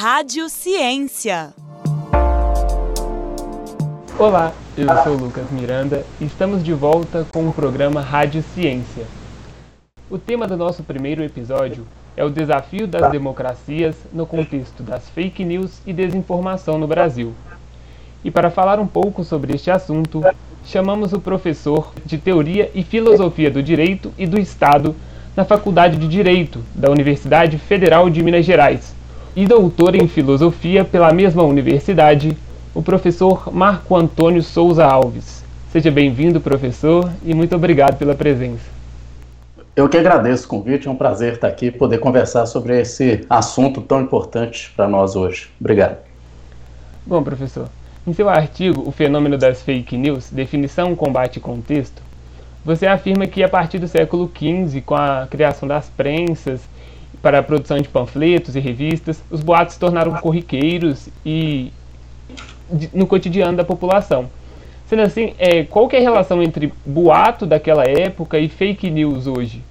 Rádio Ciência. Olá, eu sou Lucas Miranda e estamos de volta com o programa Rádio Ciência. O tema do nosso primeiro episódio é o desafio das democracias no contexto das fake news e desinformação no Brasil. E para falar um pouco sobre este assunto, chamamos o professor de Teoria e Filosofia do Direito e do Estado na Faculdade de Direito da Universidade Federal de Minas Gerais e doutor em Filosofia pela mesma universidade, o professor Marco Antônio Souza Alves. Seja bem-vindo, professor, e muito obrigado pela presença. Eu que agradeço o convite, é um prazer estar aqui poder conversar sobre esse assunto tão importante para nós hoje. Obrigado. Bom, professor, em seu artigo O Fenômeno das Fake News, Definição, Combate e Contexto, você afirma que a partir do século XV, com a criação das prensas para a produção de panfletos e revistas, os boatos se tornaram corriqueiros e no cotidiano da população. Sendo assim, é, qual é a relação entre boato daquela época e fake news hoje?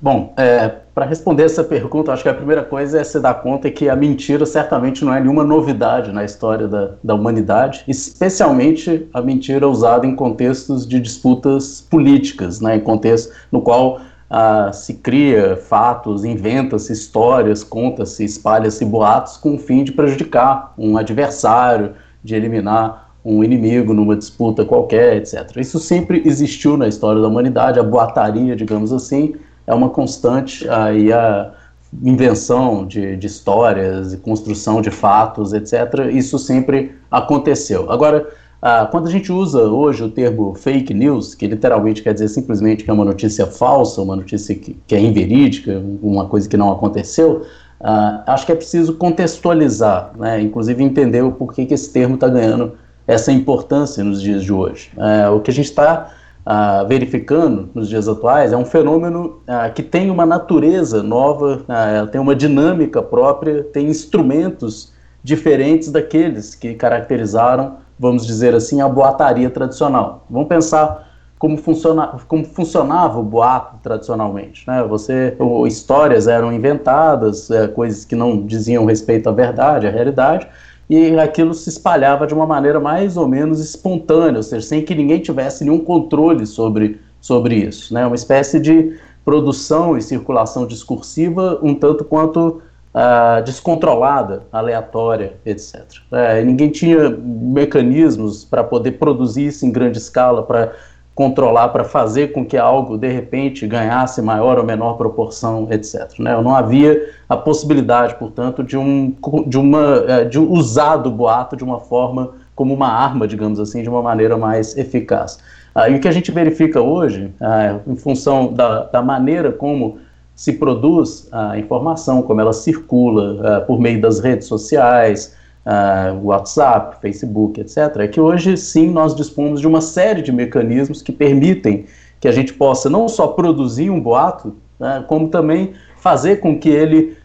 Bom, é, para responder essa pergunta, acho que a primeira coisa é se dar conta que a mentira certamente não é nenhuma novidade na história da, da humanidade, especialmente a mentira usada em contextos de disputas políticas, né, em contexto no qual ah, se cria fatos, inventa-se histórias, conta-se, espalha-se boatos com o fim de prejudicar um adversário, de eliminar um inimigo numa disputa qualquer, etc. Isso sempre existiu na história da humanidade, a boataria, digamos assim, é uma constante aí a invenção de, de histórias e construção de fatos, etc. Isso sempre aconteceu. Agora, ah, quando a gente usa hoje o termo fake news, que literalmente quer dizer simplesmente que é uma notícia falsa, uma notícia que, que é inverídica, uma coisa que não aconteceu, ah, acho que é preciso contextualizar, né, inclusive entender o porquê que esse termo está ganhando essa importância nos dias de hoje. É, o que a gente está ah, verificando nos dias atuais é um fenômeno ah, que tem uma natureza nova, ah, tem uma dinâmica própria, tem instrumentos diferentes daqueles que caracterizaram, vamos dizer assim, a boataria tradicional. Vamos pensar como, funciona, como funcionava o boato tradicionalmente. Né? Você, ou, histórias eram inventadas, é, coisas que não diziam respeito à verdade, à realidade, e aquilo se espalhava de uma maneira mais ou menos espontânea, ou seja, sem que ninguém tivesse nenhum controle sobre, sobre isso. Né? Uma espécie de produção e circulação discursiva um tanto quanto uh, descontrolada, aleatória, etc. É, ninguém tinha mecanismos para poder produzir isso em grande escala, para controlar, para fazer com que algo de repente ganhasse maior ou menor proporção, etc. Né? Não havia a possibilidade, portanto, de um de uma é, de usar do boato de uma forma como uma arma, digamos assim, de uma maneira mais eficaz. Ah, e o que a gente verifica hoje, ah, em função da, da maneira como se produz a informação, como ela circula ah, por meio das redes sociais, uh, WhatsApp, Facebook, etc., é que hoje sim nós dispomos de uma série de mecanismos que permitem que a gente possa não só produzir um boato, né, como também fazer com que ele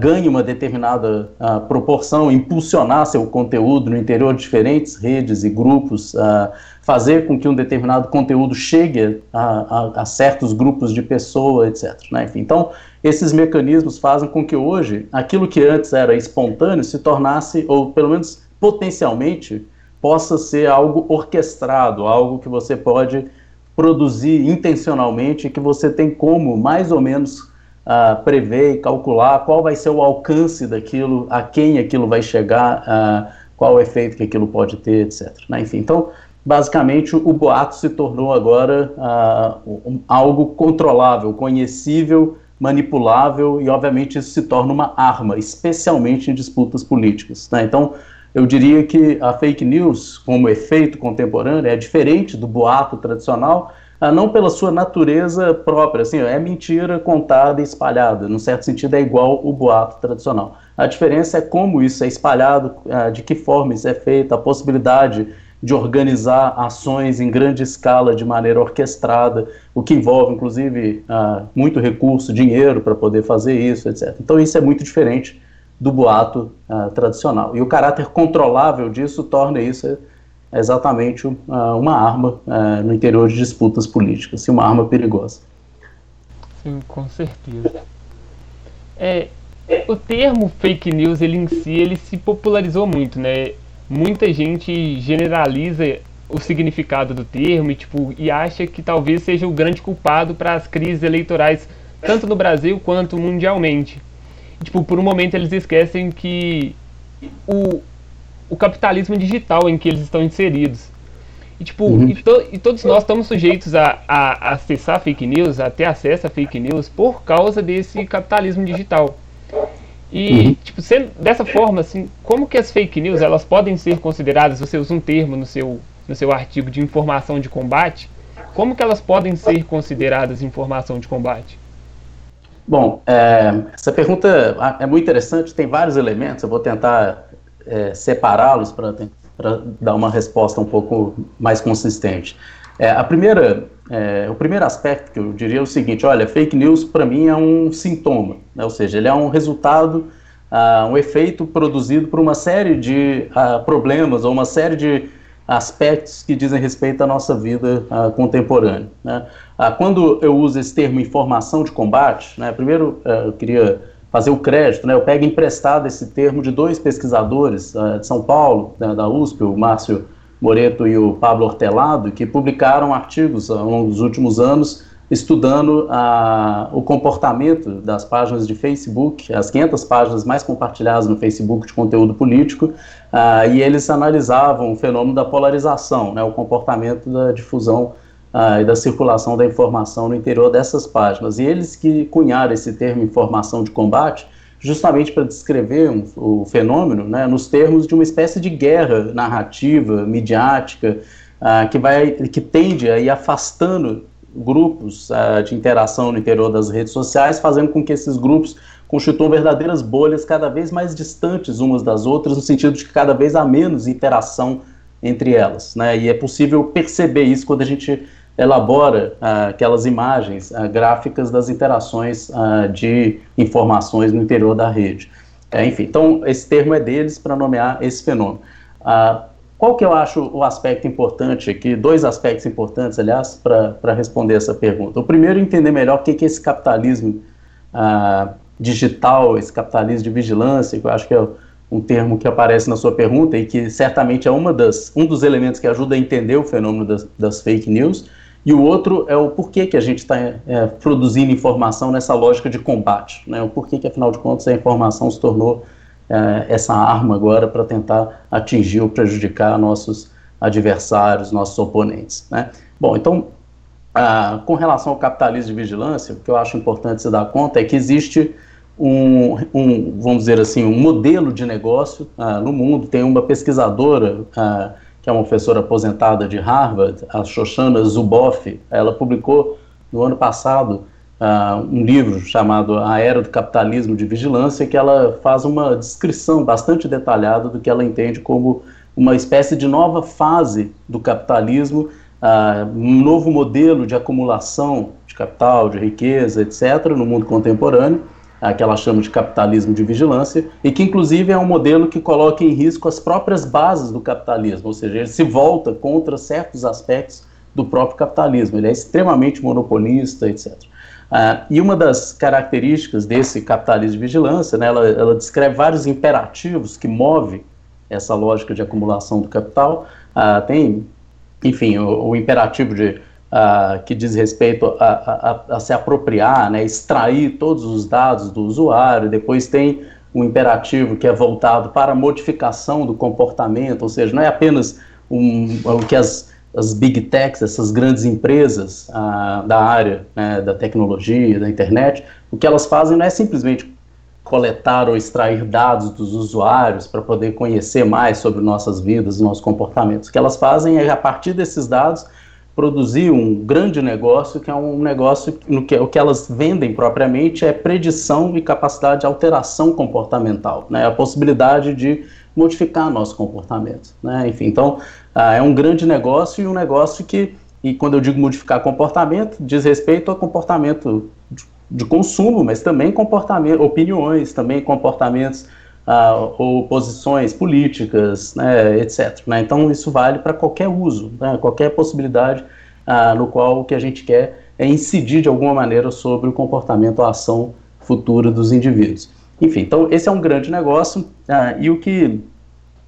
ganhe uma determinada uh, proporção, impulsionar seu conteúdo no interior de diferentes redes e grupos, uh, fazer com que um determinado conteúdo chegue a, a, a certos grupos de pessoas, etc. Né? Enfim, então, esses mecanismos fazem com que hoje aquilo que antes era espontâneo se tornasse, ou pelo menos potencialmente, possa ser algo orquestrado, algo que você pode produzir intencionalmente, que você tem como mais ou menos uh, prever e calcular qual vai ser o alcance daquilo, a quem aquilo vai chegar, uh, qual o efeito que aquilo pode ter, etc. Né? Enfim, então basicamente o boato se tornou agora uh, um, algo controlável, conhecível, manipulável e, obviamente, isso se torna uma arma, especialmente em disputas políticas. Né? Então, eu diria que a fake news, como efeito contemporâneo, é diferente do boato tradicional, uh, não pela sua natureza própria, assim, é mentira contada e espalhada, num certo sentido é igual o boato tradicional. A diferença é como isso é espalhado, uh, de que forma isso é feito, a possibilidade de organizar ações em grande escala de maneira orquestrada, o que envolve, inclusive, uh, muito recurso, dinheiro para poder fazer isso, etc. Então, isso é muito diferente do boato tradicional. E o caráter controlável disso torna isso exatamente uh, uma arma no interior de disputas políticas, e uma arma perigosa. Sim, com certeza. É, o termo fake news ele em si ele se popularizou muito, né? Muita gente generaliza o significado do termo e, tipo, e acha que talvez seja o grande culpado para as crises eleitorais tanto no Brasil quanto mundialmente. E, tipo, por um momento eles esquecem que o, o capitalismo digital em que eles estão inseridos. E, tipo, uhum. e, to, e, todos nós estamos sujeitos a, a, acessar fake news, a ter acesso a fake news por causa desse capitalismo digital. E, uhum. tipo, sendo dessa forma, assim, como que as fake news, elas podem ser consideradas, você usa um termo no seu, no seu artigo de informação de combate, como que elas podem ser consideradas informação de combate? Bom, é, essa pergunta é muito interessante, tem vários elementos, eu vou tentar é, separá-los para dar uma resposta um pouco mais consistente. É, a primeira, é, o primeiro aspecto que eu diria é o seguinte: olha, fake news para mim é um sintoma, né, ou seja, ele é um resultado, uh, um efeito produzido por uma série de uh, problemas ou uma série de aspectos que dizem respeito à nossa vida uh, contemporânea. Né? quando eu uso esse termo informação de combate, né, primeiro eu queria fazer o crédito, né? Eu pego emprestado esse termo de dois pesquisadores uh, de São Paulo, né, da USP, o Márcio Moreto e o Pablo Hortelado, que publicaram artigos ao longo dos últimos anos estudando uh, o comportamento das páginas de Facebook, as 500 páginas mais compartilhadas no Facebook de conteúdo político, uh, e eles analisavam o fenômeno da polarização, né, o comportamento da difusão ah, e da circulação da informação no interior dessas páginas. E eles que cunharam esse termo informação de combate justamente para descrever um, o fenômeno né, nos termos de uma espécie de guerra narrativa, midiática, ah, que, vai, que tende a ir afastando grupos ah, de interação no interior das redes sociais, fazendo com que esses grupos constituam verdadeiras bolhas cada vez mais distantes umas das outras, no sentido de que cada vez há menos interação entre elas. Né? E é possível perceber isso quando a gente elabora ah, aquelas imagens ah, gráficas das interações ah, de informações no interior da rede. É, enfim, então esse termo é deles para nomear esse fenômeno. qual que eu acho o aspecto importante aqui, dois aspectos importantes, aliás, para responder essa pergunta. O primeiro, entender melhor o que, que é esse capitalismo digital, esse capitalismo de vigilância, que eu acho que é um termo que aparece na sua pergunta e que certamente é uma das, um dos elementos que ajuda a entender o fenômeno das, das fake news, e o outro é o porquê que a gente está é, produzindo informação nessa lógica de combate, né? o porquê que, afinal de contas, a informação se tornou é, essa arma agora para tentar atingir ou prejudicar nossos adversários, nossos oponentes. Né? Bom, então, ah, com relação ao capitalismo de vigilância, o que eu acho importante se dar conta é que existe um, um vamos dizer assim, um modelo de negócio ah, no mundo. Tem uma pesquisadora ah, que é uma professora aposentada de Harvard, a Shoshana Zuboff, ela publicou no ano passado uh, um livro chamado A Era do Capitalismo de Vigilância, que ela faz uma descrição bastante detalhada do que ela entende como uma espécie de nova fase do capitalismo, uh, um novo modelo de acumulação de capital, de riqueza, etc., no mundo contemporâneo, que ela chama de capitalismo de vigilância, e que inclusive é um modelo que coloca em risco as próprias bases do capitalismo, ou seja, ele se volta contra certos aspectos do próprio capitalismo, ele é extremamente monopolista, etc. Uh, e uma das características desse capitalismo de vigilância, né, ela, ela descreve vários imperativos que movem essa lógica de acumulação do capital. Uh, tem, enfim, o, o imperativo de uh, que diz respeito a, a, a, se apropriar, né, extrair todos os dados do usuário, depois tem um imperativo que é voltado para a modificação do comportamento, ou seja, não é apenas um, o que as, as big techs, essas grandes empresas uh, da área né, da tecnologia, da internet, o que elas fazem não é simplesmente coletar ou extrair dados dos usuários para poder conhecer mais sobre nossas vidas, nossos comportamentos. O que elas fazem é, a partir desses dados, produzir um grande negócio, que é um negócio no que o que elas vendem propriamente é predição e capacidade de alteração comportamental, né? A possibilidade de modificar nosso comportamento, né? Enfim, então ah, é um grande negócio e um negócio que, e quando eu digo modificar comportamento, diz respeito ao comportamento de, de consumo, mas também comportamento, opiniões, também comportamentos uh, ou posições políticas, né, etc. Né? Então isso vale para qualquer uso, né, qualquer possibilidade uh, no qual o que a gente quer é incidir de alguma maneira sobre o comportamento ou ação futura dos indivíduos. Enfim, então esse é um grande negócio uh, e o que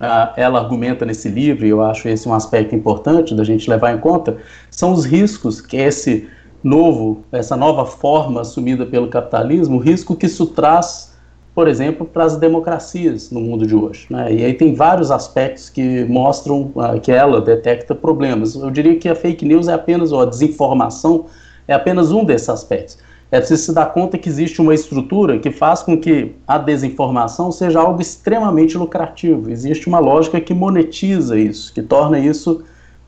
uh, ela argumenta nesse livro, e eu acho esse um aspecto importante da gente levar em conta, são os riscos que esse novo, essa nova forma assumida pelo capitalismo, o risco que isso traz, por exemplo, para as democracias no mundo de hoje. Né? E aí tem vários aspectos que mostram uh, que ela detecta problemas. Eu diria que a fake news é apenas, ou a desinformação é apenas um desses aspectos. É preciso se dar conta que existe uma estrutura que faz com que a desinformação seja algo extremamente lucrativo. Existe uma lógica que monetiza isso, que torna isso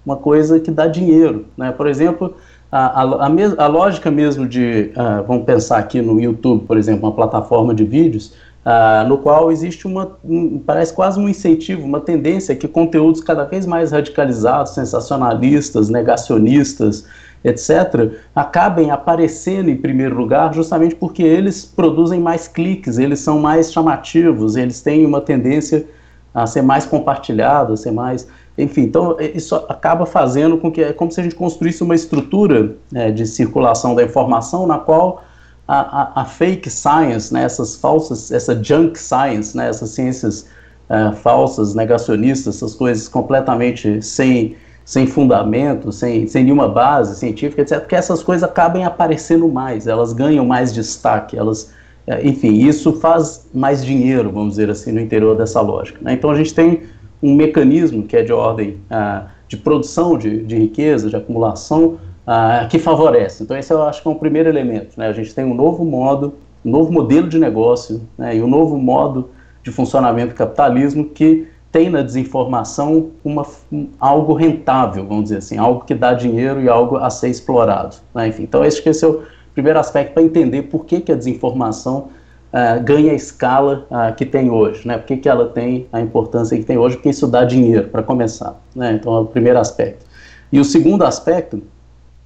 uma coisa que dá dinheiro. Né? Por exemplo, a, a, a, a lógica mesmo de, uh, vamos pensar aqui no YouTube, por exemplo, uma plataforma de vídeos, uh, no qual existe uma, um, parece quase um incentivo, uma tendência que conteúdos cada vez mais radicalizados, sensacionalistas, negacionistas, etc., acabem aparecendo em primeiro lugar justamente porque eles produzem mais cliques, eles são mais chamativos, eles têm uma tendência a ser mais compartilhado, a ser mais enfim, então é, isso acaba fazendo com que é como se a gente construísse uma estrutura né, de circulação da informação na qual a, a, a, fake science, né, essas falsas, essa junk science, né, essas ciências uh, falsas, negacionistas, essas coisas completamente sem, sem fundamento, sem, sem nenhuma base científica, etc., que essas coisas acabem aparecendo mais, elas ganham mais destaque, elas, uh, enfim, isso faz mais dinheiro, vamos dizer assim, no interior dessa lógica. Né? Então a gente tem um mecanismo que é de ordem ah, de produção de, de, riqueza, de acumulação, ah, que favorece. Então, esse eu acho que é um primeiro elemento. Né? A gente tem um novo modo, um novo modelo de negócio né? e um novo modo de funcionamento do capitalismo que tem na desinformação uma, um, algo rentável, vamos dizer assim, algo que dá dinheiro e algo a ser explorado. Né? Enfim, então, esse, esse é o primeiro aspecto para entender por que, que a desinformação uh, ganha a escala uh, que tem hoje, né? Por que, que ela tem a importância que tem hoje? Porque isso dá dinheiro, para começar. Né? Então, é o primeiro aspecto. E o segundo aspecto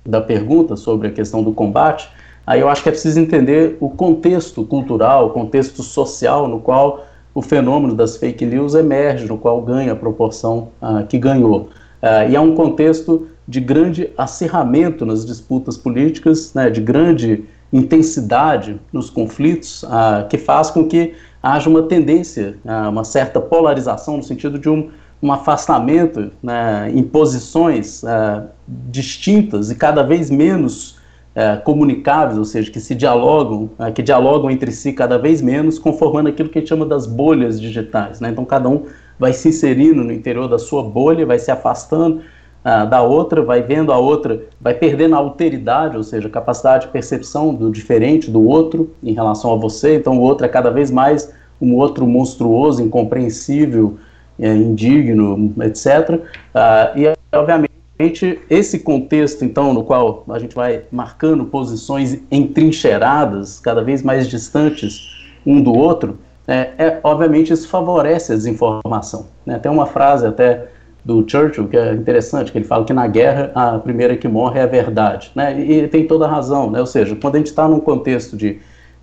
da pergunta sobre a questão do combate, aí eu acho que é preciso entender o contexto cultural, o contexto social no qual o fenômeno das fake news emerge, no qual ganha a proporção uh, que ganhou. Uh, e é um contexto de grande acirramento nas disputas políticas, né, de grande intensidade nos conflitos ah, que faz com que haja uma tendência a uma certa polarização no sentido de um, um afastamento né, em posições ah, distintas e cada vez menos ah, comunicáveis, ou seja, que se dialogam, ah, que dialogam entre si cada vez menos, conformando aquilo que a gente chama das bolhas digitais. Né? Então cada um vai se inserindo no interior da sua bolha, vai se afastando da outra, vai vendo a outra, vai perdendo a alteridade, ou seja, a capacidade de percepção do diferente do outro em relação a você. Então o outro é cada vez mais um outro monstruoso, incompreensível, é, indigno, etc. Ah, e obviamente esse contexto, então, no qual a gente vai marcando posições entrincheiradas, cada vez mais distantes um do outro, é, é obviamente isso favorece a desinformação. Né? Tem uma frase até do Churchill, que é interessante, que ele fala que na guerra a primeira que morre é a verdade, né? E tem toda a razão, né? Ou seja, quando a gente está num contexto de,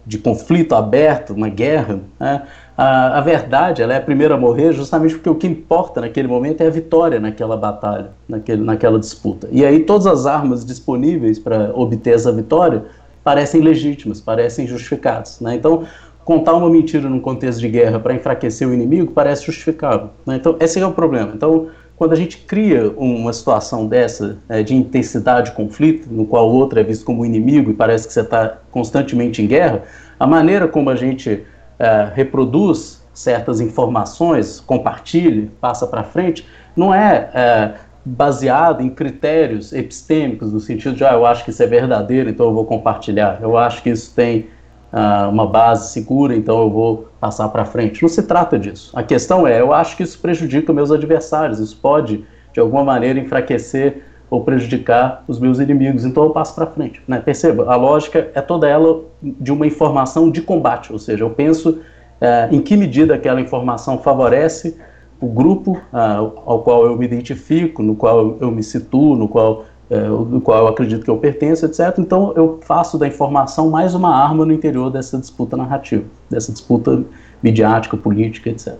de conflito aberto, uma guerra, né? a, a verdade ela é a primeira a morrer justamente porque o que importa naquele momento é a vitória naquela batalha, naquele, naquela disputa. E aí todas as armas disponíveis para obter essa vitória parecem legítimas, parecem justificadas, né? Então, contar uma mentira num contexto de guerra para enfraquecer o inimigo parece justificável. Né? Então, esse é o problema. Então, quando a gente cria uma situação dessa, é, de intensidade de conflito, no qual o outro é visto como inimigo e parece que você está constantemente em guerra, a maneira como a gente é, reproduz certas informações, compartilha, passa para frente, não é, é baseado em critérios epistêmicos, no sentido de, ah, eu acho que isso é verdadeiro, então eu vou compartilhar, eu acho que isso tem uh, uma base segura, então eu vou passar para frente. Não se trata disso. A questão é, eu acho que isso prejudica meus adversários, isso pode, de alguma maneira, enfraquecer ou prejudicar os meus inimigos, então eu passo para frente. Né? Perceba, a lógica é toda ela de uma informação de combate, ou seja, eu penso uh, em que medida aquela informação favorece o grupo uh, ao qual eu me identifico, no qual eu me situo, no qual é, do qual eu acredito que eu pertenço, etc. Então eu faço da informação mais uma arma no interior dessa disputa narrativa, dessa disputa midiática, política, etc.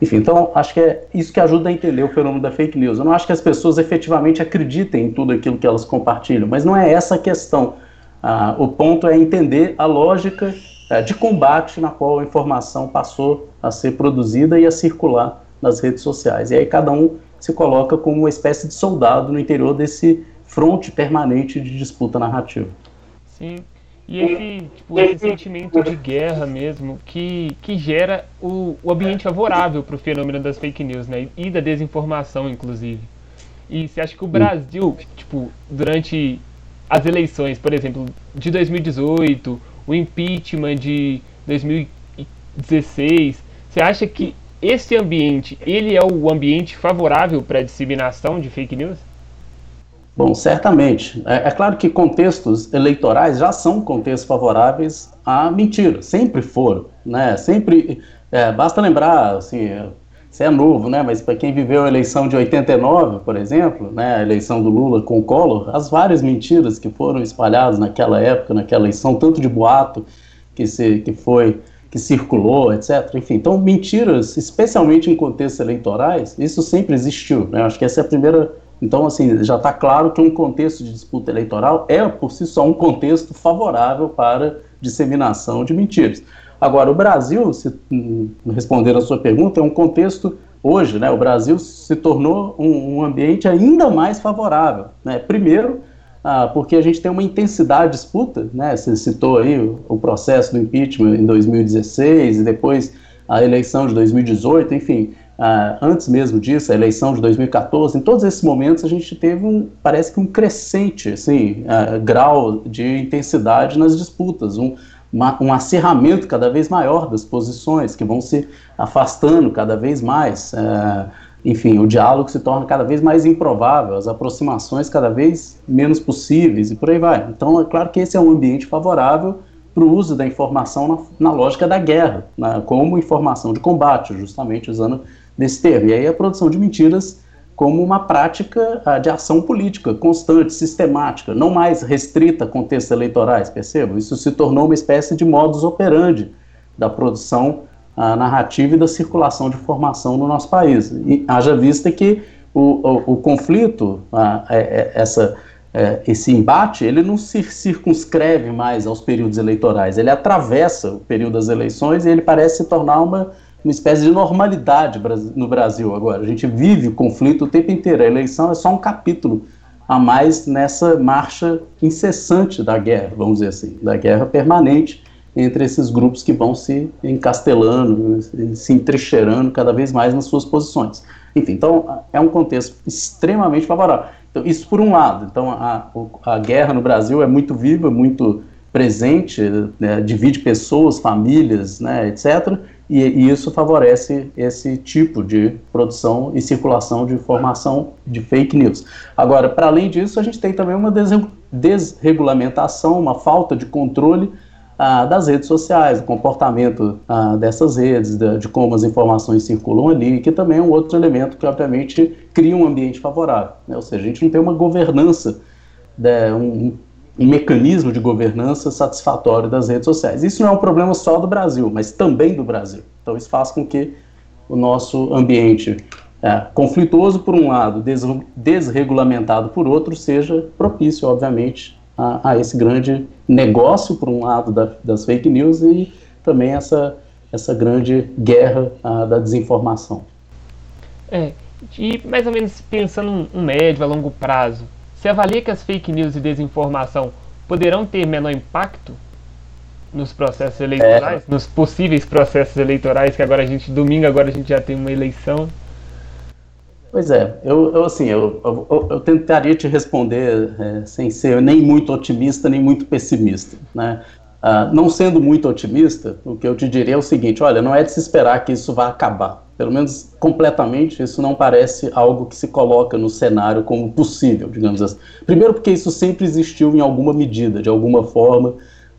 Enfim, então acho que é isso que ajuda a entender o fenômeno da fake news. Eu não acho que as pessoas efetivamente acreditem em tudo aquilo que elas compartilham, mas não é essa a questão. Ah, o ponto é entender a lógica é, de combate na qual a informação passou a ser produzida e a circular nas redes sociais. E aí cada um se coloca como uma espécie de soldado no interior desse fronte permanente de disputa narrativa. Sim. E esse, tipo, esse sentimento de guerra mesmo que, que gera o, o ambiente favorável para o fenômeno das fake news, né? E da desinformação, inclusive. E você acha que o Brasil, tipo, durante as eleições, por exemplo, de 2018, o impeachment de 2016, você acha que esse ambiente, ele é o ambiente favorável para a disseminação de fake news? Bom, certamente. É, é, claro que contextos eleitorais já são contextos favoráveis à mentira, sempre foram, né? Sempre, é, basta lembrar, assim, você é novo, né? Mas para quem viveu a eleição de 89, por exemplo, né? A eleição do Lula com o Collor, as várias mentiras que foram espalhadas naquela época, naquela eleição, tanto de boato que se que foi que circulou, etc. Enfim, então mentiras, especialmente em contextos eleitorais, isso sempre existiu. Né? Acho que essa é a primeira então, assim, já está claro que um contexto de disputa eleitoral é, por si só, um contexto favorável para disseminação de mentiras. Agora, o Brasil, se, respondendo a sua pergunta, é um contexto, hoje, né, o Brasil se tornou um, um ambiente ainda mais favorável. Né? Primeiro, ah, porque a gente tem uma intensidade de disputa, né? você citou aí o, o processo do impeachment em 2016 e depois a eleição de 2018, enfim, Uh, antes mesmo disso, a eleição de 2014, em todos esses momentos a gente teve um, parece que um crescente, assim, uh, grau de intensidade nas disputas, um, uma, um acirramento cada vez maior das posições, que vão se afastando cada vez mais, uh, enfim, o diálogo se torna cada vez mais improvável, as aproximações cada vez menos possíveis e por aí vai. Então, é claro que esse é um ambiente favorável para o uso da informação na, na lógica da guerra, como informação de combate, justamente usando nesse termo. E aí a produção de mentiras como uma prática uh, de ação política constante, sistemática, não mais restrita a contextos eleitorais, percebam? Isso se tornou uma espécie de modus operandi da produção uh, narrativa e da circulação de informação no nosso país. E haja vista que o, o, o conflito, uh, é, é, essa, é, esse embate, ele não se circunscreve mais aos períodos eleitorais, ele atravessa o período das eleições e ele parece se tornar uma uma espécie de normalidade no Brasil agora. A gente vive o conflito o tempo inteiro. A eleição é só um capítulo a mais nessa marcha incessante da guerra, vamos dizer assim, da guerra permanente entre esses grupos que vão se encastelando, se entrincheirando cada vez mais nas suas posições. Enfim, então é um contexto extremamente favorável. Então, isso por um lado. Então a, a guerra no Brasil é muito viva, muito presente, né, divide pessoas, famílias, né, etc e, e, isso favorece esse tipo de produção e circulação de informação de fake news. Agora, para além disso, a gente tem também uma desregulamentação, uma falta de controle ah, das redes sociais, do comportamento ah, dessas redes, de, de, como as informações circulam ali, que também é um outro elemento que, obviamente, cria um ambiente favorável. Né? Ou seja, a gente não tem uma governança, né, um, um mecanismo de governança satisfatório das redes sociais. Isso não é um problema só do Brasil, mas também do Brasil. Então isso faz com que o nosso ambiente é, conflituoso por um lado, des desregulamentado por outro, seja propício, obviamente, a, a, esse grande negócio, por um lado, da, das fake news e também essa, essa grande guerra a, da desinformação. É, e mais ou menos pensando um médio, a longo prazo, se avalia que as fake news e desinformação poderão ter menor impacto nos processos eleitorais, é. nos possíveis processos eleitorais, que agora a gente, domingo agora a gente já tem uma eleição. Pois é, eu, eu assim, eu, eu, eu, tentaria te responder é, sem ser nem muito otimista, nem muito pessimista, né? Ah, não sendo muito otimista, o que eu te diria é o seguinte, olha, não é de se esperar que isso vá acabar, pelo menos completamente, isso não parece algo que se coloca no cenário como possível, digamos assim. Primeiro, porque isso sempre existiu em alguma medida, de alguma forma,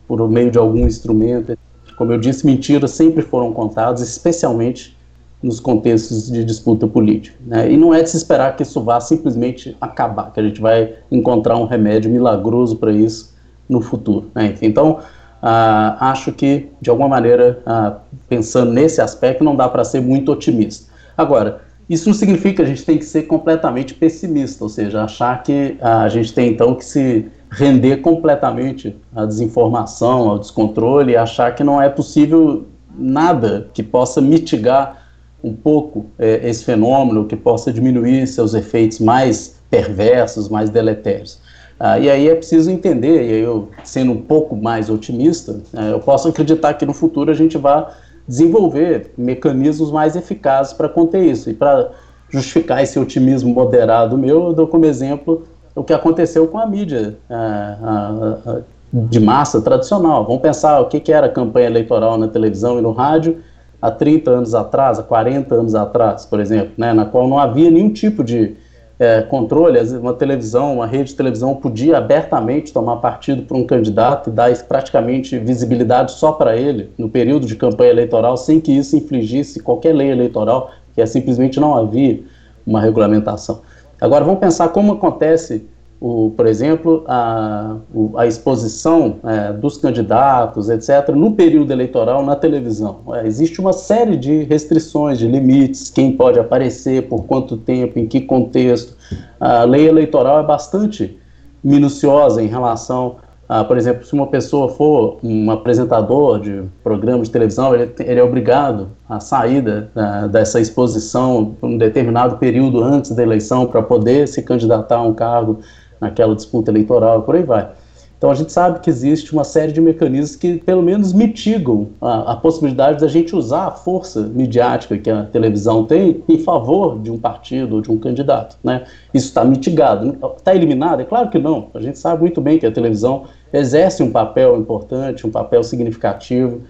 por meio de algum instrumento. Como eu disse, mentiras sempre foram contadas, especialmente nos contextos de disputa política. Né? E não é de se esperar que isso vá simplesmente acabar, que a gente vai encontrar um remédio milagroso para isso no futuro. Né? Então, Uh, acho que, de alguma maneira, uh, pensando nesse aspecto, não dá para ser muito otimista. Agora, isso não significa que a gente tem que ser completamente pessimista, ou seja, achar que uh, a gente tem então que se render completamente à desinformação, ao descontrole e achar que não é possível nada que possa mitigar um pouco é, esse fenômeno, que possa diminuir seus efeitos mais perversos, mais deletérios. Ah, e aí é preciso entender, e aí eu, sendo um pouco mais otimista, é, eu posso acreditar que no futuro a gente vai desenvolver mecanismos mais eficazes para conter isso. E para justificar esse otimismo moderado meu, eu dou como exemplo o que aconteceu com a mídia é, a, a, de massa tradicional. Vamos pensar o que, que era campanha eleitoral na televisão e no rádio há 30 anos atrás, há 40 anos atrás, por exemplo, né, na qual não havia nenhum tipo de é, controle, uma televisão, uma rede de televisão podia abertamente tomar partido por um candidato e dar praticamente visibilidade só para ele no período de campanha eleitoral, sem que isso infligisse qualquer lei eleitoral, que é simplesmente não havia uma regulamentação. Agora vamos pensar como acontece o, por exemplo, a, a exposição é, dos candidatos, etc., no período eleitoral na televisão. É, existe uma série de restrições, de limites, quem pode aparecer, por quanto tempo, em que contexto. A lei eleitoral é bastante minuciosa em relação a, por exemplo, se uma pessoa for um apresentador de programa de televisão, ele, ele é obrigado a sair da, dessa exposição um determinado período antes da eleição para poder se candidatar a um cargo naquela disputa eleitoral, por aí vai. Então a gente sabe que existe uma série de mecanismos que pelo menos mitigam a, a, possibilidade da gente usar a força midiática que a televisão tem em favor de um partido ou de um candidato. Né? Isso está mitigado. Está eliminado? É claro que não. A gente sabe muito bem que a televisão exerce um papel importante, um papel significativo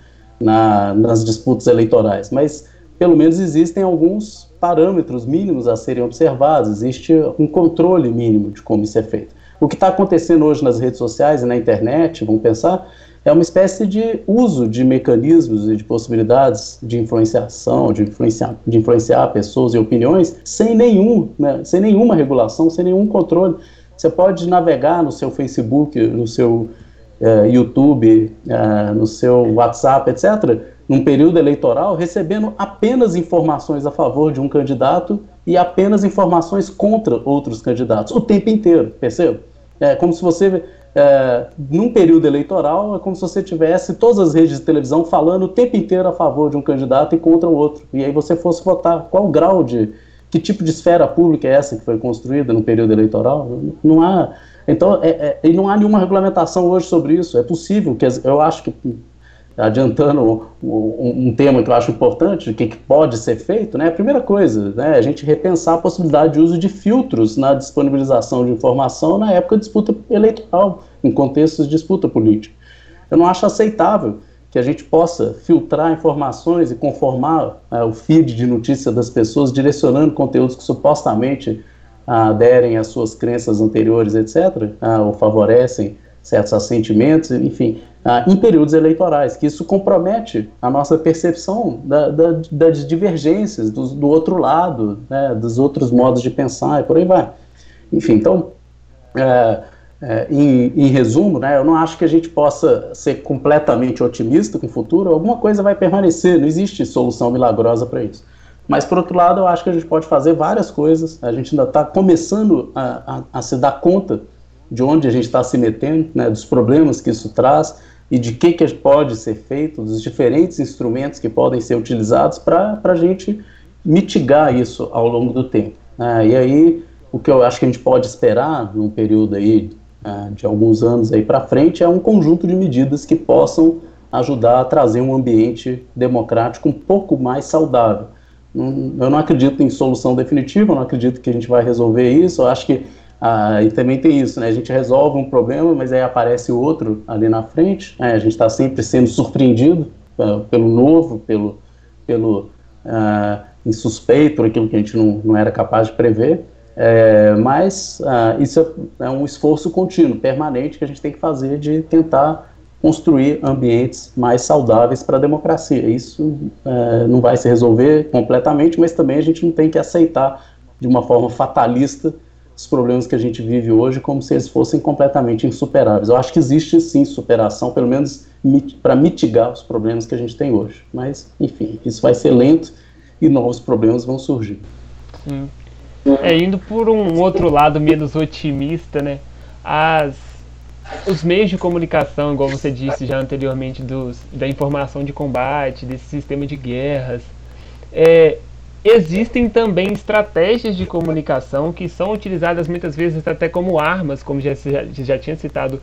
na, nas disputas eleitorais, mas pelo menos existem alguns parâmetros mínimos a serem observados, existe um controle mínimo de como isso é feito. O que está acontecendo hoje nas redes sociais e na internet, vamos pensar, é uma espécie de uso de mecanismos e de possibilidades de influenciação, de influenciar, de influenciar pessoas e opiniões sem nenhum, né, sem nenhuma regulação, sem nenhum controle. Você pode navegar no seu Facebook, no seu uh, YouTube, uh, no seu WhatsApp, etc., num período eleitoral, recebendo apenas informações a favor de um candidato e apenas informações contra outros candidatos, o tempo inteiro, percebe? É como se você, é, num período eleitoral, é como se você tivesse todas as redes de televisão falando o tempo inteiro a favor de um candidato e contra o outro, e aí você fosse votar. Qual o grau de, que tipo de esfera pública é essa que foi construída no período eleitoral? Não há. Então, é, é, e não há nenhuma regulamentação hoje sobre isso. É possível que eu acho que adiantando um, um, tema que eu acho importante, o que, que, pode ser feito, né? A primeira coisa, né, é a gente repensar a possibilidade de uso de filtros na disponibilização de informação na época de disputa eleitoral, em contextos de disputa política. Eu não acho aceitável que a gente possa filtrar informações e conformar é, o feed de notícia das pessoas, direcionando conteúdos que supostamente aderem às suas crenças anteriores, etc., ah, ou favorecem certos assentimentos, enfim, ah, em períodos eleitorais, que isso compromete a nossa percepção da, da, das divergências do, do outro lado, né, dos outros modos de pensar e por aí vai. Enfim, então, é, é, em, em, resumo, né, eu não acho que a gente possa ser completamente otimista com o futuro, alguma coisa vai permanecer, não existe solução milagrosa para isso. Mas, por outro lado, eu acho que a gente pode fazer várias coisas, a gente ainda está começando a, a, a se dar conta de onde a gente está se metendo, né, dos problemas que isso traz e de que, que pode ser feito, dos diferentes instrumentos que podem ser utilizados para a gente mitigar isso ao longo do tempo. Né? E aí, o que eu acho que a gente pode esperar num período aí uh, de alguns anos aí para frente é um conjunto de medidas que possam ajudar a trazer um ambiente democrático um pouco mais saudável. eu não acredito em solução definitiva, eu não acredito que a gente vai resolver isso, eu acho que ah, e também tem isso, né? A gente resolve um problema, mas aí aparece outro ali na frente. Né? A gente está sempre sendo surpreendido uh, pelo novo, pelo, pelo uh, insuspeito, por aquilo que a gente não, não era capaz de prever. É, mas uh, isso é, é, um esforço contínuo, permanente, que a gente tem que fazer de tentar construir ambientes mais saudáveis para a democracia. Isso uh, não vai se resolver completamente, mas também a gente não tem que aceitar de uma forma fatalista os problemas que a gente vive hoje como se eles fossem completamente insuperáveis. Eu acho que existe sim superação, pelo menos mit para mitigar os problemas que a gente tem hoje. Mas, enfim, isso vai ser lento e novos problemas vão surgir. Sim. É, indo por um outro lado menos otimista, né? As os meios de comunicação, igual você disse já anteriormente, dos, da informação de combate, desse sistema de guerras, é, existem também estratégias de comunicação que são utilizadas muitas vezes até como armas, como já, já, tinha citado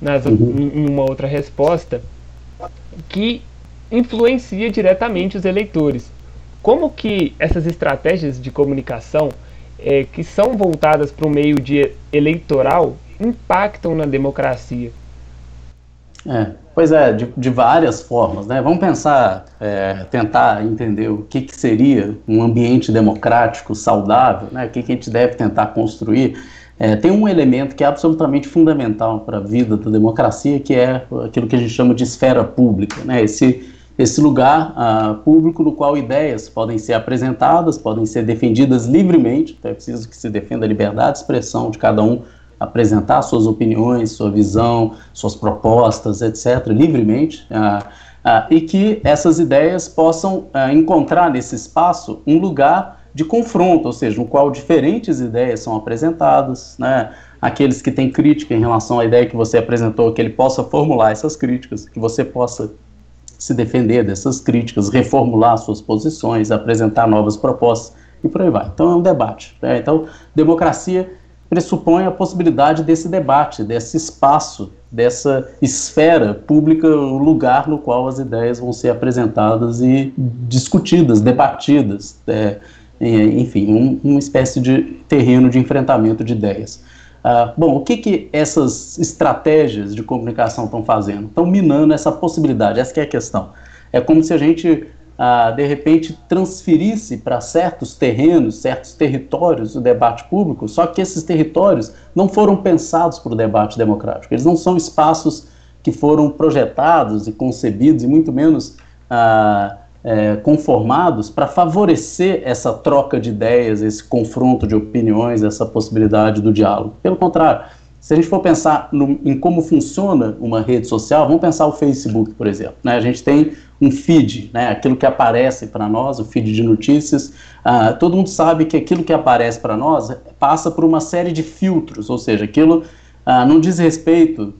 nas, uhum. em uma outra resposta, que influencia diretamente os eleitores. Como que essas estratégias de comunicação é, que são voltadas para o meio de eleitoral impactam na democracia? É, pois é, de, de, várias formas, né? Vamos pensar, é, tentar entender o que, que, seria um ambiente democrático saudável, né? O que, que a gente deve tentar construir. É, tem um elemento que é absolutamente fundamental para a vida da democracia, que é aquilo que a gente chama de esfera pública, né? Esse esse lugar uh, público no qual ideias podem ser apresentadas, podem ser defendidas livremente, então é preciso que se defenda a liberdade de expressão de cada um, apresentar suas opiniões, sua visão, suas propostas, etc., livremente, uh, uh, e que essas ideias possam encontrar nesse espaço um lugar de confronto, ou seja, no qual diferentes ideias são apresentadas, né? aqueles que têm crítica em relação à ideia que você apresentou, que ele possa formular essas críticas, que você possa se defender dessas críticas, reformular suas posições, apresentar novas propostas e por aí vai. Então é um debate. Né? Então, democracia pressupõe a possibilidade desse debate, desse espaço, dessa esfera pública, o lugar no qual as ideias vão ser apresentadas e discutidas, debatidas, é, enfim, um, uma espécie de terreno de enfrentamento de ideias. Uh, bom, o que, que essas estratégias de comunicação estão fazendo? Estão minando essa possibilidade, essa é a questão. É como se a gente, uh, de repente, transferisse para certos terrenos, certos territórios o debate público, só que esses territórios não foram pensados para o debate democrático. Eles não são espaços que foram projetados e concebidos, e muito menos uh, é, conformados para favorecer essa troca de ideias, esse confronto de opiniões, essa possibilidade do diálogo. Pelo contrário, se a gente for pensar no, em como funciona uma rede social, vamos pensar o Facebook, por exemplo. Né? A gente tem um feed, né? aquilo que aparece para nós, o feed de notícias. Uh, todo mundo sabe que aquilo que aparece para nós passa por uma série de filtros, ou seja, aquilo ah, não diz respeito,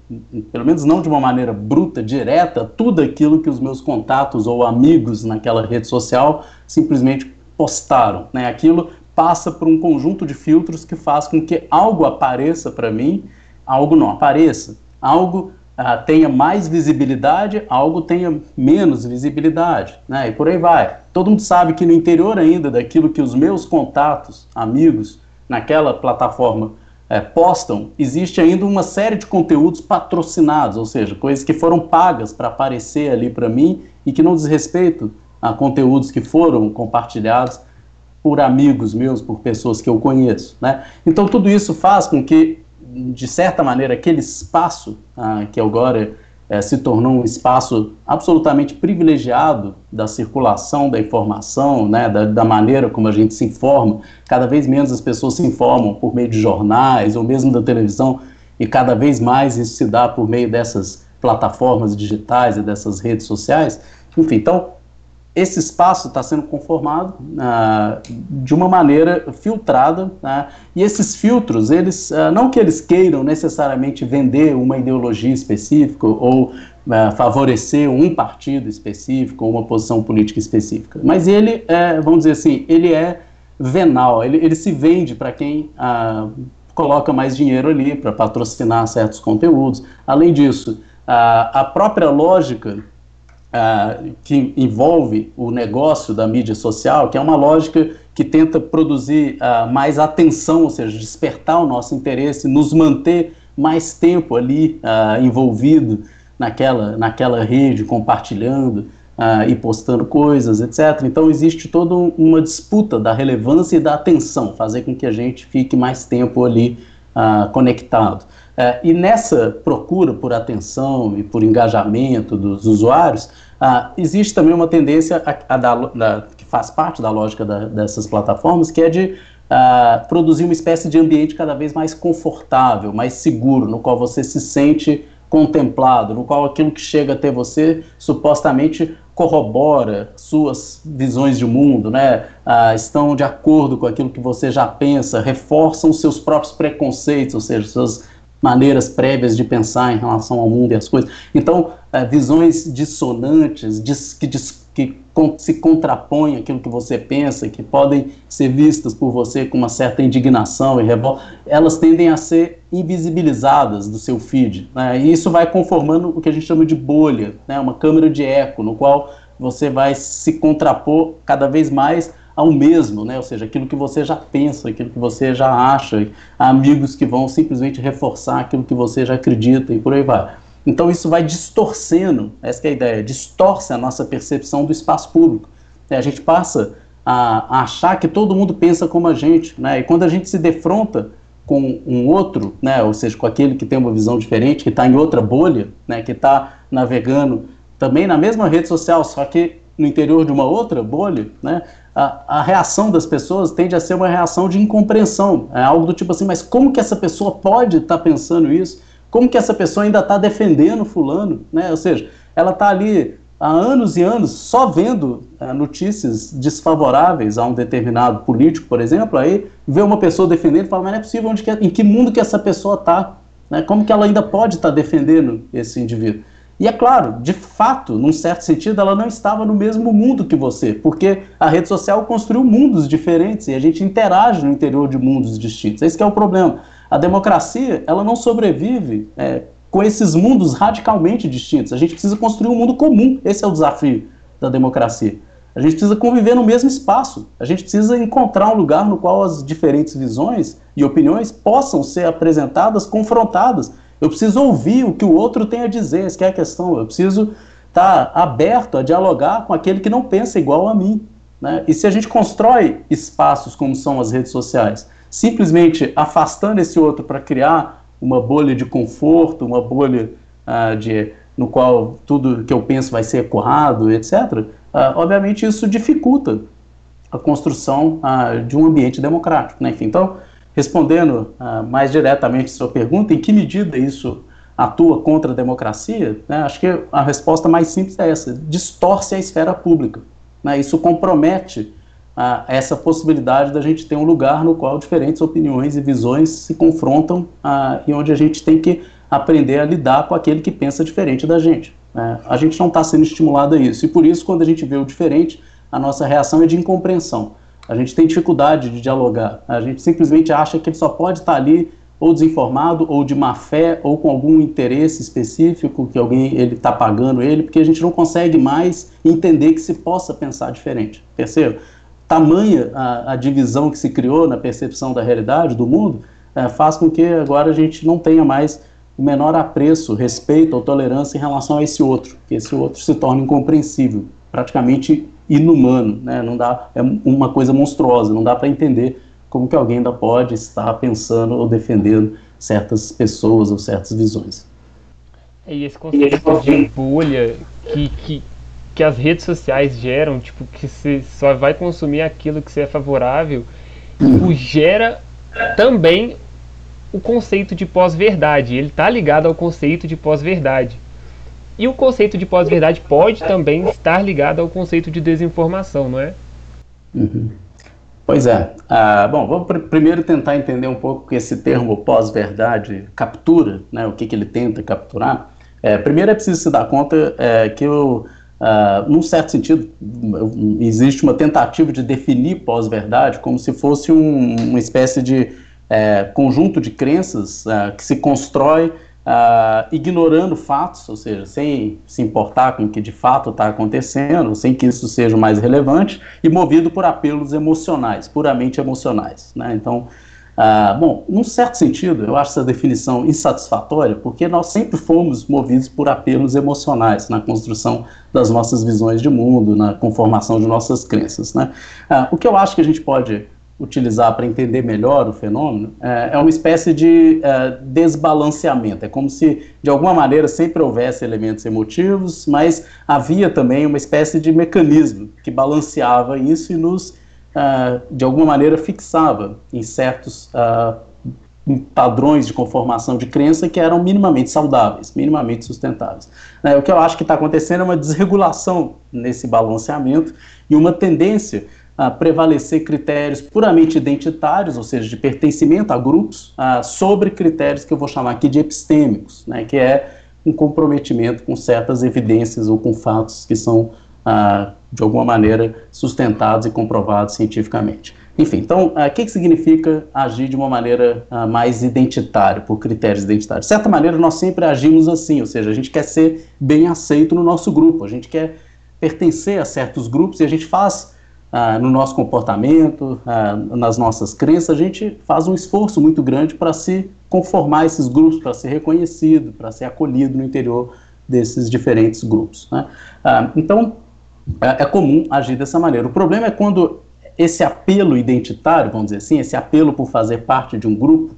pelo menos não de uma maneira bruta, direta, tudo aquilo que os meus contatos ou amigos naquela rede social simplesmente postaram. Né? Aquilo passa por um conjunto de filtros que faz com que algo apareça para mim, algo não apareça, algo ah, tenha mais visibilidade, algo tenha menos visibilidade, né? E por aí vai. Todo mundo sabe que no interior ainda daquilo que os meus contatos, amigos, naquela plataforma é, postam, existe ainda uma série de conteúdos patrocinados, ou seja, coisas que foram pagas para aparecer ali para mim e que não diz respeito a conteúdos que foram compartilhados por amigos meus, por pessoas que eu conheço. Né? Então, tudo isso faz com que, de certa maneira, aquele espaço ah, que agora é, se tornou um espaço absolutamente privilegiado da circulação da informação, né, da, da, maneira como a gente se informa. Cada vez menos as pessoas se informam por meio de jornais ou mesmo da televisão, e cada vez mais isso se dá por meio dessas plataformas digitais e dessas redes sociais. Enfim, então, esse espaço está sendo conformado uh, de uma maneira filtrada, uh, e esses filtros, eles uh, não que eles queiram necessariamente vender uma ideologia específica ou favorecer um partido específico ou uma posição política específica, mas ele, é, vamos dizer assim, ele é venal, ele, ele se vende para quem coloca mais dinheiro ali para patrocinar certos conteúdos. Além disso, a própria lógica uh, que envolve o negócio da mídia social, que é uma lógica que tenta produzir uh, mais atenção, ou seja, despertar o nosso interesse, nos manter mais tempo ali uh, envolvido naquela, naquela rede, compartilhando e postando coisas, etc. Então existe toda uma disputa da relevância e da atenção, fazer com que a gente fique mais tempo ali conectado. Uh, e nessa procura por atenção e por engajamento dos usuários, uh, existe também uma tendência a, a da, da, que faz parte da lógica da, dessas plataformas, que é de uh, produzir uma espécie de ambiente cada vez mais confortável, mais seguro, no qual você se sente contemplado, no qual aquilo que chega até você supostamente corrobora suas visões de mundo, né? Ah, estão de acordo com aquilo que você já pensa, reforçam seus próprios preconceitos, ou seja, suas maneiras prévias de pensar em relação ao mundo e as coisas. Então, é, visões dissonantes, dis, que, dis, que con, se contrapõem àquilo que você pensa, que podem ser vistas por você com uma certa indignação e revolta, elas tendem a ser invisibilizadas do seu feed. Né? E isso vai conformando o que a gente chama de bolha, né? uma câmara de eco, no qual você vai se contrapor cada vez mais ao mesmo, né? ou seja, aquilo que você já pensa, aquilo que você já acha, amigos que vão simplesmente reforçar aquilo que você já acredita e por aí vai. Então isso vai distorcendo, essa é a ideia, distorce a nossa percepção do espaço público. É, a gente passa a, achar que todo mundo pensa como a gente, né? e quando a gente se defronta com um outro, né? ou seja, com aquele que tem uma visão diferente, que está em outra bolha, né? que está navegando também na mesma rede social, só que no interior de uma outra bolha, né? A, a, reação das pessoas tende a ser uma reação de incompreensão. É algo do tipo assim, mas como que essa pessoa pode estar tá pensando isso? Como que essa pessoa ainda está defendendo fulano? Né? Ou seja, ela está ali há anos e anos só vendo é, notícias desfavoráveis a um determinado político, por exemplo, aí vê uma pessoa defendendo e fala, mas não é possível, onde que, em que mundo que essa pessoa está? Né? Como que ela ainda pode estar tá defendendo esse indivíduo? E é claro, de fato, num certo sentido, ela não estava no mesmo mundo que você, porque a rede social construiu mundos diferentes e a gente interage no interior de mundos distintos. Esse é o problema. A democracia, ela não sobrevive é, com esses mundos radicalmente distintos. A gente precisa construir um mundo comum. Esse é o desafio da democracia. A gente precisa conviver no mesmo espaço. A gente precisa encontrar um lugar no qual as diferentes visões e opiniões possam ser apresentadas, confrontadas eu preciso ouvir o que o outro tem a dizer, essa é a questão. Eu preciso estar tá aberto a dialogar com aquele que não pensa igual a mim. Né? E se a gente constrói espaços como são as redes sociais, simplesmente afastando esse outro para criar uma bolha de conforto, uma bolha uh, de, no qual tudo que eu penso vai ser ecoado, etc., ah, obviamente isso dificulta a construção uh, de um ambiente democrático. Né? Enfim, então, Respondendo uh, mais diretamente sua pergunta, em que medida isso atua contra a democracia, né, acho que a resposta mais simples é essa: distorce a esfera pública. Né, isso compromete uh, essa possibilidade da gente ter um lugar no qual diferentes opiniões e visões se confrontam uh, e onde a gente tem que aprender a lidar com aquele que pensa diferente da gente. Né. A gente não está sendo estimulado a isso, e por isso, quando a gente vê o diferente, a nossa reação é de incompreensão. A gente tem dificuldade de dialogar. A gente simplesmente acha que ele só pode estar ali ou desinformado, ou de má fé, ou com algum interesse específico que alguém ele está pagando ele, porque a gente não consegue mais entender que se possa pensar diferente. Perceba? Tamanha a, a divisão que se criou na percepção da realidade do mundo é, faz com que agora a gente não tenha mais o menor apreço, respeito ou tolerância em relação a esse outro, que esse outro se torna incompreensível, praticamente inumano, né? Não dá, é uma coisa monstruosa, não dá para entender como que alguém ainda pode estar pensando ou defendendo certas pessoas ou certas visões. E esse conceito de bolha que, que, que as redes sociais geram, tipo, que você só vai consumir aquilo que você é favorável, o gera também o conceito de pós-verdade. Ele está ligado ao conceito de pós-verdade. E o conceito de pós-verdade pode também estar ligado ao conceito de desinformação, não é? Uhum. Pois é. Ah, bom, vamos pr primeiro tentar entender um pouco que esse termo pós-verdade captura, né, o que, que ele tenta capturar. É, primeiro é preciso se dar conta é, que, eu, ah, num certo sentido, existe uma tentativa de definir pós-verdade como se fosse um, uma espécie de é, conjunto de crenças ah, que se constrói Uh, ignorando fatos, ou seja, sem se importar com o que de fato está acontecendo, sem que isso seja mais relevante, e movido por apelos emocionais, puramente emocionais. Né? Então, uh, bom, num certo sentido, eu acho essa definição insatisfatória, porque nós sempre fomos movidos por apelos emocionais na construção das nossas visões de mundo, na conformação de nossas crenças. Né? Uh, o que eu acho que a gente pode utilizar para entender melhor o fenômeno é, é uma espécie de é, desbalanceamento. É como se, de alguma maneira, sempre houvesse elementos emotivos, mas havia também uma espécie de mecanismo que balanceava isso e nos, é, de alguma maneira, fixava em certos é, padrões de conformação de crença que eram minimamente saudáveis, minimamente sustentáveis. É, o que eu acho que está acontecendo é uma desregulação nesse balanceamento e uma tendência prevalecer critérios puramente identitários, ou seja, de pertencimento a grupos, sobre critérios que eu vou chamar aqui de epistêmicos, né, que é um comprometimento com certas evidências ou com fatos que são, de alguma maneira, sustentados e comprovados cientificamente. Enfim, então, o que, que significa agir de uma maneira mais identitária, por critérios identitários? De certa maneira, nós sempre agimos assim, ou seja, a gente quer ser bem aceito no nosso grupo, a gente quer pertencer a certos grupos e a gente faz ah, no nosso comportamento, ah, nas nossas crenças, a gente faz um esforço muito grande para se conformar a esses grupos, para ser reconhecido, para ser acolhido no interior desses diferentes grupos. Né? Ah, então, é, é comum agir dessa maneira. O problema é quando esse apelo identitário, vamos dizer assim, esse apelo por fazer parte de um grupo,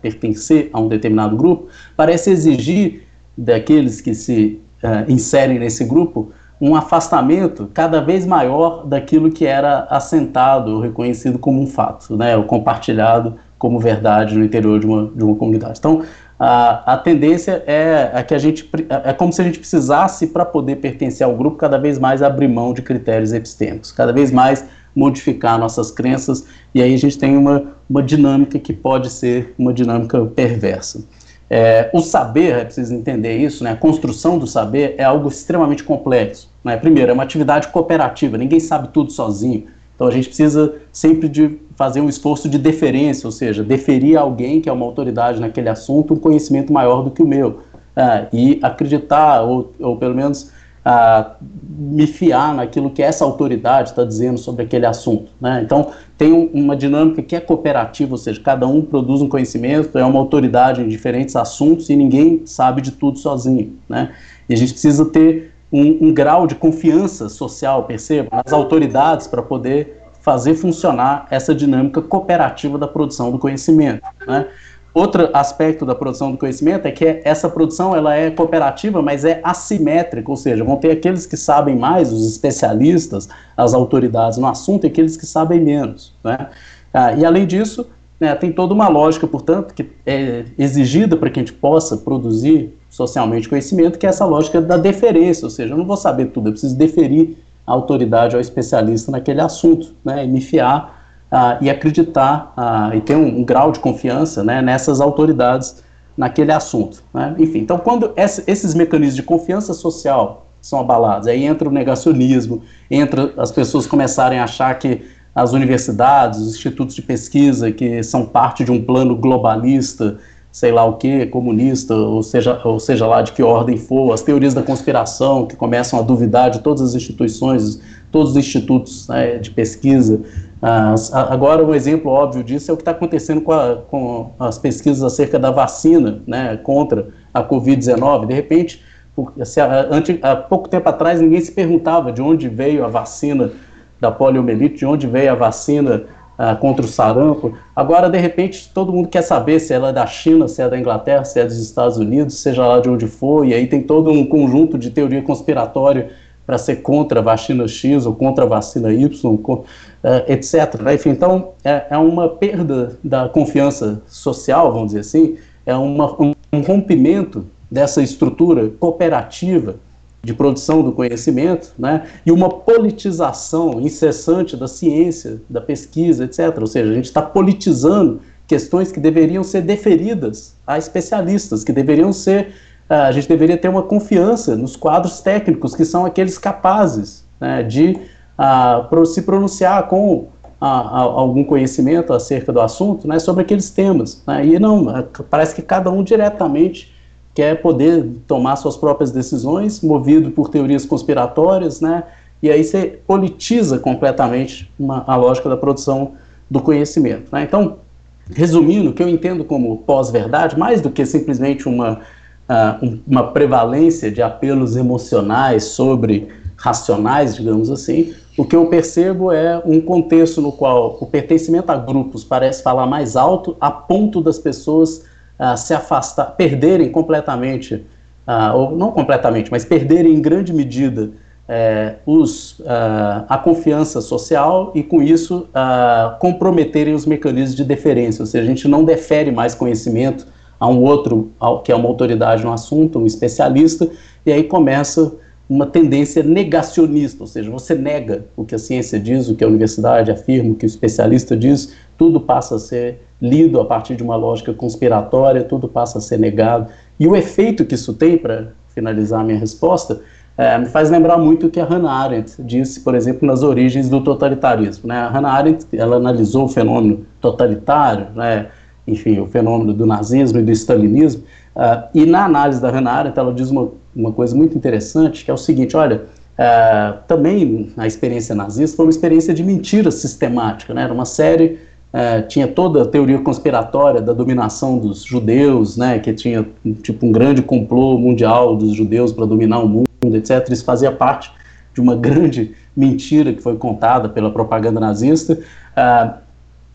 pertencer a um determinado grupo, parece exigir daqueles que se inserem nesse grupo um afastamento cada vez maior daquilo que era assentado, reconhecido como um fato, né, ou compartilhado como verdade no interior de uma, de uma comunidade. Então, a, a tendência é, é que a gente é como se a gente precisasse para poder pertencer ao grupo cada vez mais abrir mão de critérios epistêmicos, cada vez mais modificar nossas crenças e aí a gente tem uma, uma dinâmica que pode ser uma dinâmica perversa. É, o saber, é preciso entender isso, né? a construção do saber é algo extremamente complexo. Né? Primeiro, é uma atividade cooperativa, ninguém sabe tudo sozinho. Então a gente precisa sempre de fazer um esforço de deferência, ou seja, deferir a alguém que é uma autoridade naquele assunto um conhecimento maior do que o meu. É, e acreditar, ou, ou pelo menos a me fiar naquilo que essa autoridade está dizendo sobre aquele assunto. Né? Então, tem um, uma dinâmica que é cooperativa, ou seja, cada um produz um conhecimento, é uma autoridade em diferentes assuntos e ninguém sabe de tudo sozinho. Né? E a gente precisa ter um, um grau de confiança social, perceba, nas autoridades para poder fazer funcionar essa dinâmica cooperativa da produção do conhecimento. Né? Outro aspecto da produção do conhecimento é que essa produção ela é cooperativa, mas é assimétrica, ou seja, vão ter aqueles que sabem mais, os especialistas, as autoridades no assunto, e aqueles que sabem menos. Né? Ah, e além disso, né, tem toda uma lógica, portanto, que é exigida para que a gente possa produzir socialmente conhecimento, que é essa lógica da deferência, ou seja, eu não vou saber tudo, eu preciso deferir a autoridade ao especialista naquele assunto, né, e me fiar ah, e acreditar ah, e ter um, um, grau de confiança né, nessas autoridades naquele assunto. Né? Enfim, então quando esse, esses mecanismos de confiança social são abalados, aí entra o negacionismo, entra as pessoas começarem a achar que as universidades, os institutos de pesquisa que são parte de um plano globalista, sei lá o que, comunista, ou seja, ou seja lá de que ordem for, as teorias da conspiração que começam a duvidar de todas as instituições, todos os institutos né, de pesquisa, ah, agora, um exemplo óbvio disso é o que está acontecendo com, a, com, as pesquisas acerca da vacina né, contra a Covid-19. De repente, se, antes, há pouco tempo atrás, ninguém se perguntava de onde veio a vacina da poliomielite, de onde veio a vacina ah, contra o sarampo. Agora, de repente, todo mundo quer saber se ela é da China, se é da Inglaterra, se é dos Estados Unidos, seja lá de onde for, e aí tem todo um conjunto de teoria conspiratória para ser contra a vacina X ou contra a vacina Y, com, uh, etc. Né? Enfim, então, é, é, uma perda da confiança social, vamos dizer assim, é uma, um, um rompimento dessa estrutura cooperativa de produção do conhecimento, né, e uma politização incessante da ciência, da pesquisa, etc. Ou seja, a gente está politizando questões que deveriam ser deferidas a especialistas, que deveriam ser, uh, a gente deveria ter uma confiança nos quadros técnicos, que são aqueles capazes né, de a, se pronunciar com a, a, algum conhecimento acerca do assunto, né, sobre aqueles temas. Né, e não, é, parece que cada um diretamente quer poder tomar suas próprias decisões, movido por teorias conspiratórias, né, e aí você politiza completamente uma, a lógica da produção do conhecimento. Né. Então, resumindo, o que eu entendo como pós-verdade, mais do que simplesmente uma, uh, uma prevalência de apelos emocionais sobre racionais, digamos assim, o que eu percebo é um contexto no qual o pertencimento a grupos parece falar mais alto, a ponto das pessoas uh, se afastar, perderem completamente, uh, ou não completamente, mas perderem em grande medida uh, os, a confiança social e, com isso, comprometerem os mecanismos de deferência, ou seja, a gente não defere mais conhecimento a um outro, que é uma autoridade no assunto, um especialista, e aí começa uma tendência negacionista, ou seja, você nega o que a ciência diz, o que a universidade afirma, o que o especialista diz, tudo passa a ser lido a partir de uma lógica conspiratória, tudo passa a ser negado. E o efeito que isso tem, para finalizar a minha resposta, é, me faz lembrar muito o que a Hannah Arendt disse, por exemplo, nas origens do totalitarismo. Né? A Hannah Arendt ela analisou o fenômeno totalitário, né? enfim, o fenômeno do nazismo e do stalinismo, uh, e na análise da Hannah Arendt ela diz uma, uma coisa muito interessante, que é o seguinte, olha, uh, também a experiência nazista foi uma experiência de mentira sistemática, né? era uma série é, tinha toda a teoria conspiratória da dominação dos judeus, né, que tinha tipo um grande complô mundial dos judeus para dominar o mundo, etc. Isso fazia parte de uma grande mentira que foi contada pela propaganda nazista. Uh,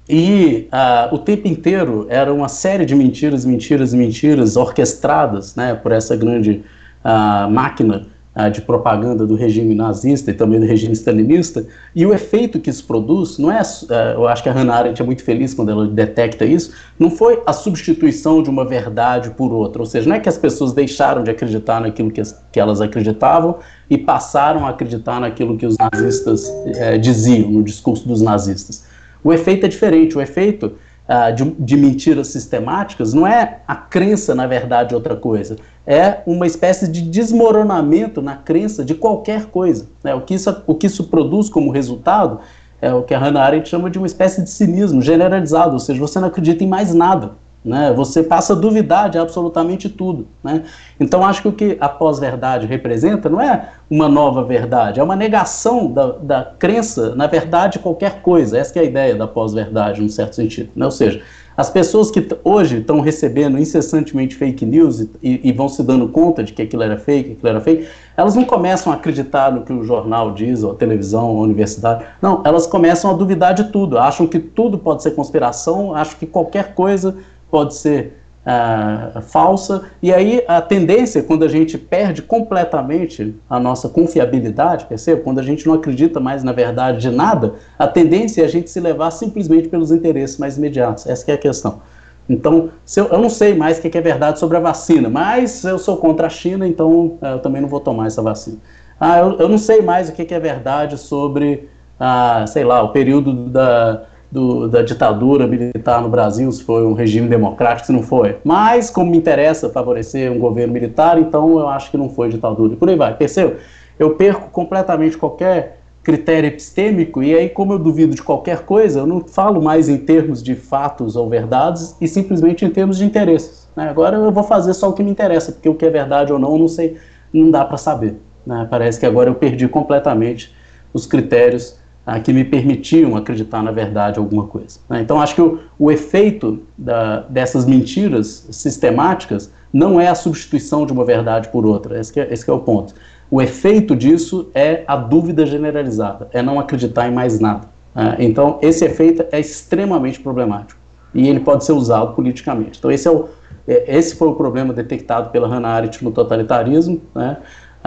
e uh, o tempo inteiro era uma série de mentiras, mentiras, mentiras orquestradas né, por essa grande uh, máquina uh, de propaganda do regime nazista e também do regime stalinista, e o efeito que isso produz, não é, uh, eu acho que a Hannah Arendt é muito feliz quando ela detecta isso, não foi a substituição de uma verdade por outra, ou seja, não é que as pessoas deixaram de acreditar naquilo que, as, que elas acreditavam e passaram a acreditar naquilo que os nazistas uh, diziam, no discurso dos nazistas. O efeito é diferente, o efeito uh, de, de, mentiras sistemáticas não é a crença na verdade outra coisa, é uma espécie de desmoronamento na crença de qualquer coisa. Né? O, que isso, o que isso produz como resultado é o que a Hannah Arendt chama de uma espécie de cinismo generalizado, ou seja, você não acredita em mais nada. Né? Você passa a duvidar de absolutamente tudo. Né? Então, acho que o que a pós-verdade representa não é uma nova verdade, é uma negação da, da crença na verdade de qualquer coisa. Essa é a ideia da pós-verdade, num certo sentido. Né? Ou seja, as pessoas que hoje estão recebendo incessantemente fake news e, e, vão se dando conta de que aquilo era fake, aquilo era fake, elas não começam a acreditar no que o jornal diz, ou a televisão, ou a universidade. Não, elas começam a duvidar de tudo, acham que tudo pode ser conspiração, acham que qualquer coisa pode ser uh, falsa, e aí a tendência, quando a gente perde completamente a nossa confiabilidade, percebe? Quando a gente não acredita mais na verdade de nada, a tendência é a gente se levar simplesmente pelos interesses mais imediatos. Essa é a questão. Então, eu, eu, não sei mais o que é verdade sobre a vacina, mas eu sou contra a China, então eh, eu também não vou tomar essa vacina. Ah, eu, eu não sei mais o que é verdade sobre, ah, sei lá, o período da, do, da ditadura militar no Brasil, se foi um regime democrático, se não foi. Mas, como me interessa favorecer um governo militar, então eu acho que não foi ditadura. E por aí vai. Percebeu? Eu perco completamente qualquer critério epistêmico, e aí, como eu duvido de qualquer coisa, eu não falo mais em termos de fatos ou verdades, e simplesmente em termos de interesses. Né? Agora eu vou fazer só o que me interessa, porque o que é verdade ou não, eu não sei, não dá para saber. Né? Parece que agora eu perdi completamente os critérios ah, que me permitiam acreditar na verdade alguma coisa. Né? Então, acho que o, o efeito da, dessas mentiras sistemáticas não é a substituição de uma verdade por outra, esse é, esse é o ponto. O efeito disso é a dúvida generalizada, é não acreditar em mais nada. Né? Então, esse efeito é extremamente problemático e ele pode ser usado politicamente. Então, esse, é o, é, esse foi o problema detectado pela Hannah Arendt no totalitarismo, né?